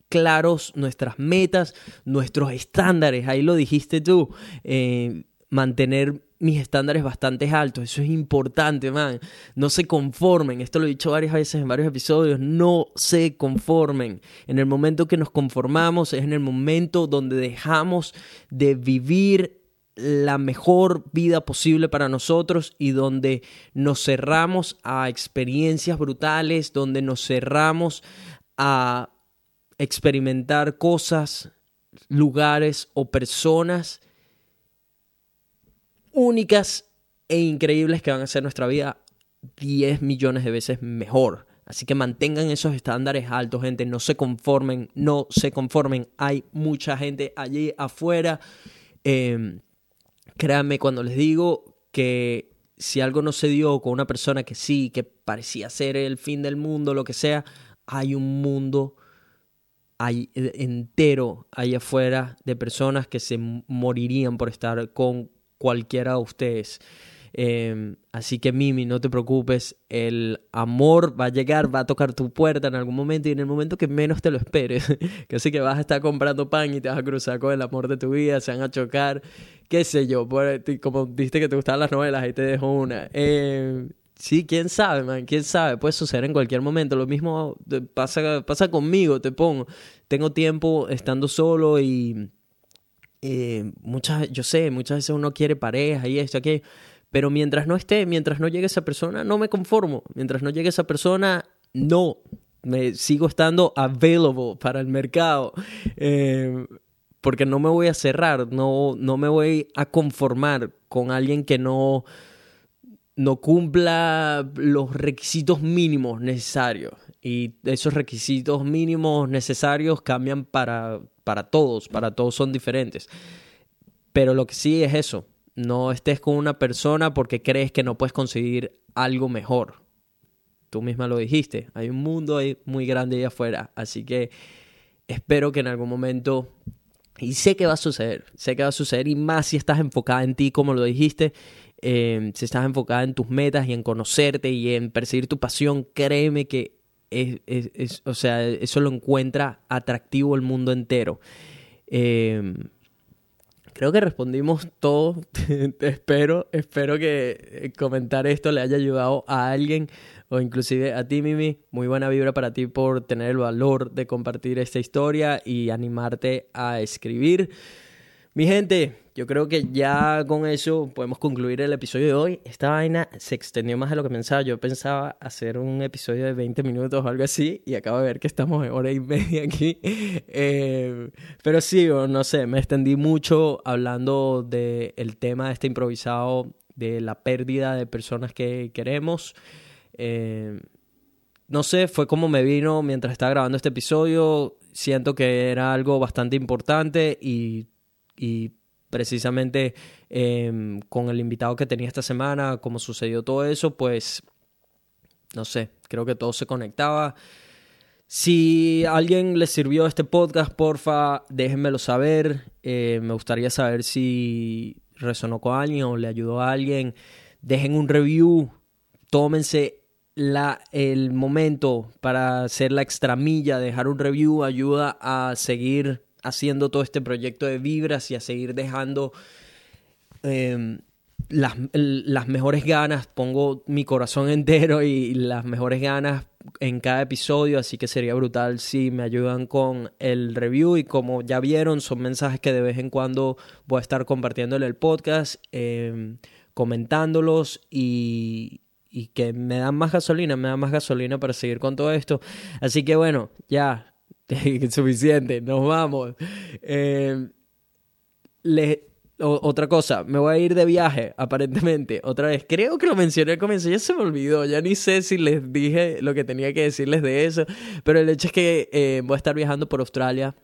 claros nuestras metas, nuestros estándares. Ahí lo dijiste tú, eh, mantener mis estándares bastante altos. Eso es importante, man. No se conformen. Esto lo he dicho varias veces en varios episodios. No se conformen. En el momento que nos conformamos es en el momento donde dejamos de vivir la mejor vida posible para nosotros y donde nos cerramos a experiencias brutales, donde nos cerramos a experimentar cosas, lugares o personas únicas e increíbles que van a hacer nuestra vida 10 millones de veces mejor. Así que mantengan esos estándares altos, gente. No se conformen, no se conformen. Hay mucha gente allí afuera. Eh, Créanme cuando les digo que si algo no se dio con una persona que sí, que parecía ser el fin del mundo, lo que sea, hay un mundo eh, entero ahí afuera de personas que se morirían por estar con cualquiera de ustedes. Em, así que Mimi, no te preocupes, el amor va a llegar, va a tocar tu puerta en algún momento y en el momento que menos te lo esperes. que así que vas a estar comprando pan y te vas a cruzar con el amor de tu vida, se van a chocar, qué sé yo, como dijiste que te gustaban las novelas, ahí te dejo una. Em, sí, quién sabe, man, quién sabe, puede suceder en cualquier momento. Lo mismo pasa, pasa conmigo, te pongo. Tengo tiempo estando solo y eh, muchas, yo sé, muchas veces uno quiere pareja y esto, aquello pero mientras no esté, mientras no llegue esa persona, no me conformo. Mientras no llegue esa persona, no. Me sigo estando available para el mercado. Eh, porque no me voy a cerrar, no, no me voy a conformar con alguien que no, no cumpla los requisitos mínimos necesarios. Y esos requisitos mínimos necesarios cambian para, para todos, para todos son diferentes. Pero lo que sí es eso, no estés con una persona porque crees que no puedes conseguir algo mejor. Tú misma lo dijiste, hay un mundo muy grande ahí afuera, así que espero que en algún momento Y sé que va a suceder, sé que va a suceder y más si estás enfocada en ti, como lo dijiste, eh, si estás enfocada en tus metas y en conocerte y en perseguir tu pasión, créeme que es, es, o sea, eso lo encuentra atractivo el mundo entero. Eh, creo que respondimos todo. espero, espero que comentar esto le haya ayudado a alguien o inclusive a ti, Mimi. Muy buena vibra para ti por tener el valor de compartir esta historia y animarte a escribir. Mi gente, yo creo que ya con eso podemos concluir el episodio de hoy. Esta vaina se extendió más de lo que pensaba. Yo pensaba hacer un episodio de 20 minutos o algo así y acabo de ver que estamos en hora y media aquí. Eh, pero sí, no sé, me extendí mucho hablando del tema de este improvisado, de la pérdida de personas que queremos. Eh, no sé, fue como me vino mientras estaba grabando este episodio. Siento que era algo bastante importante y, y precisamente em, con el invitado que tenía esta semana, como sucedió todo eso, pues no sé, creo que todo se conectaba. Si a alguien le sirvió este podcast, porfa, déjenmelo saber. Eh, me gustaría saber si resonó con alguien o le ayudó a alguien. Dejen un review. Tómense la, el momento para hacer la extramilla, dejar un review ayuda a seguir haciendo todo este proyecto de vibras y a seguir dejando em, las, las, mejores ganas. Pongo mi corazón entero y las mejores ganas en cada episodio, así que sería brutal si me ayudan con el review y como ya vieron, son mensajes que de vez en cuando voy a estar compartiendo en el podcast, em, comentándolos y, y que me dan más gasolina, me dan más gasolina para seguir con todo esto. Así que bueno, ya, suficiente, nos vamos. Eh, otra cosa, me voy a ir de viaje, aparentemente, otra vez. Creo que lo mencioné al comienzo, ya se me olvidó, ya ni sé si les dije lo que tenía que decirles de eso, pero el hecho es que eh, voy a estar viajando por Australia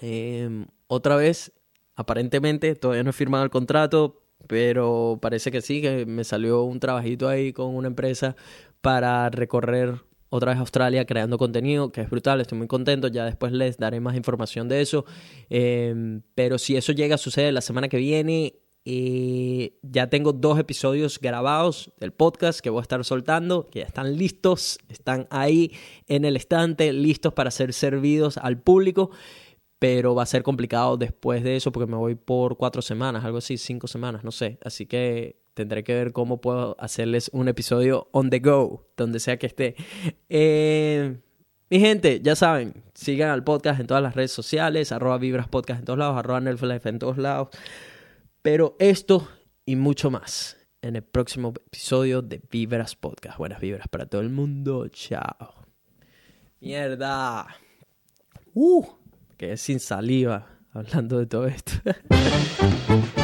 eh, otra vez, aparentemente, todavía no he firmado el contrato, pero parece que sí, que me salió un trabajito ahí con una empresa para recorrer otra vez Australia creando contenido, que es brutal, estoy muy contento, ya después les daré más información de eso, em, pero si eso llega a suceder la semana que viene, eh, ya tengo dos episodios grabados del podcast que voy a estar soltando, que ya están listos, están ahí en el estante, listos para ser servidos al público pero va a ser complicado después de eso porque me voy por cuatro semanas, algo así, cinco semanas, no sé. Así que tendré que ver cómo puedo hacerles un episodio on the go, donde sea que esté. Eh, mi gente, ya saben, sigan al podcast en todas las redes sociales, arroba vibras podcast en todos lados, arroba nerflife en todos lados. Pero esto y mucho más en el próximo episodio de Vibras Podcast. Buenas vibras para todo el mundo. Chao. Mierda. Uh. Que es sin saliva hablando de todo esto.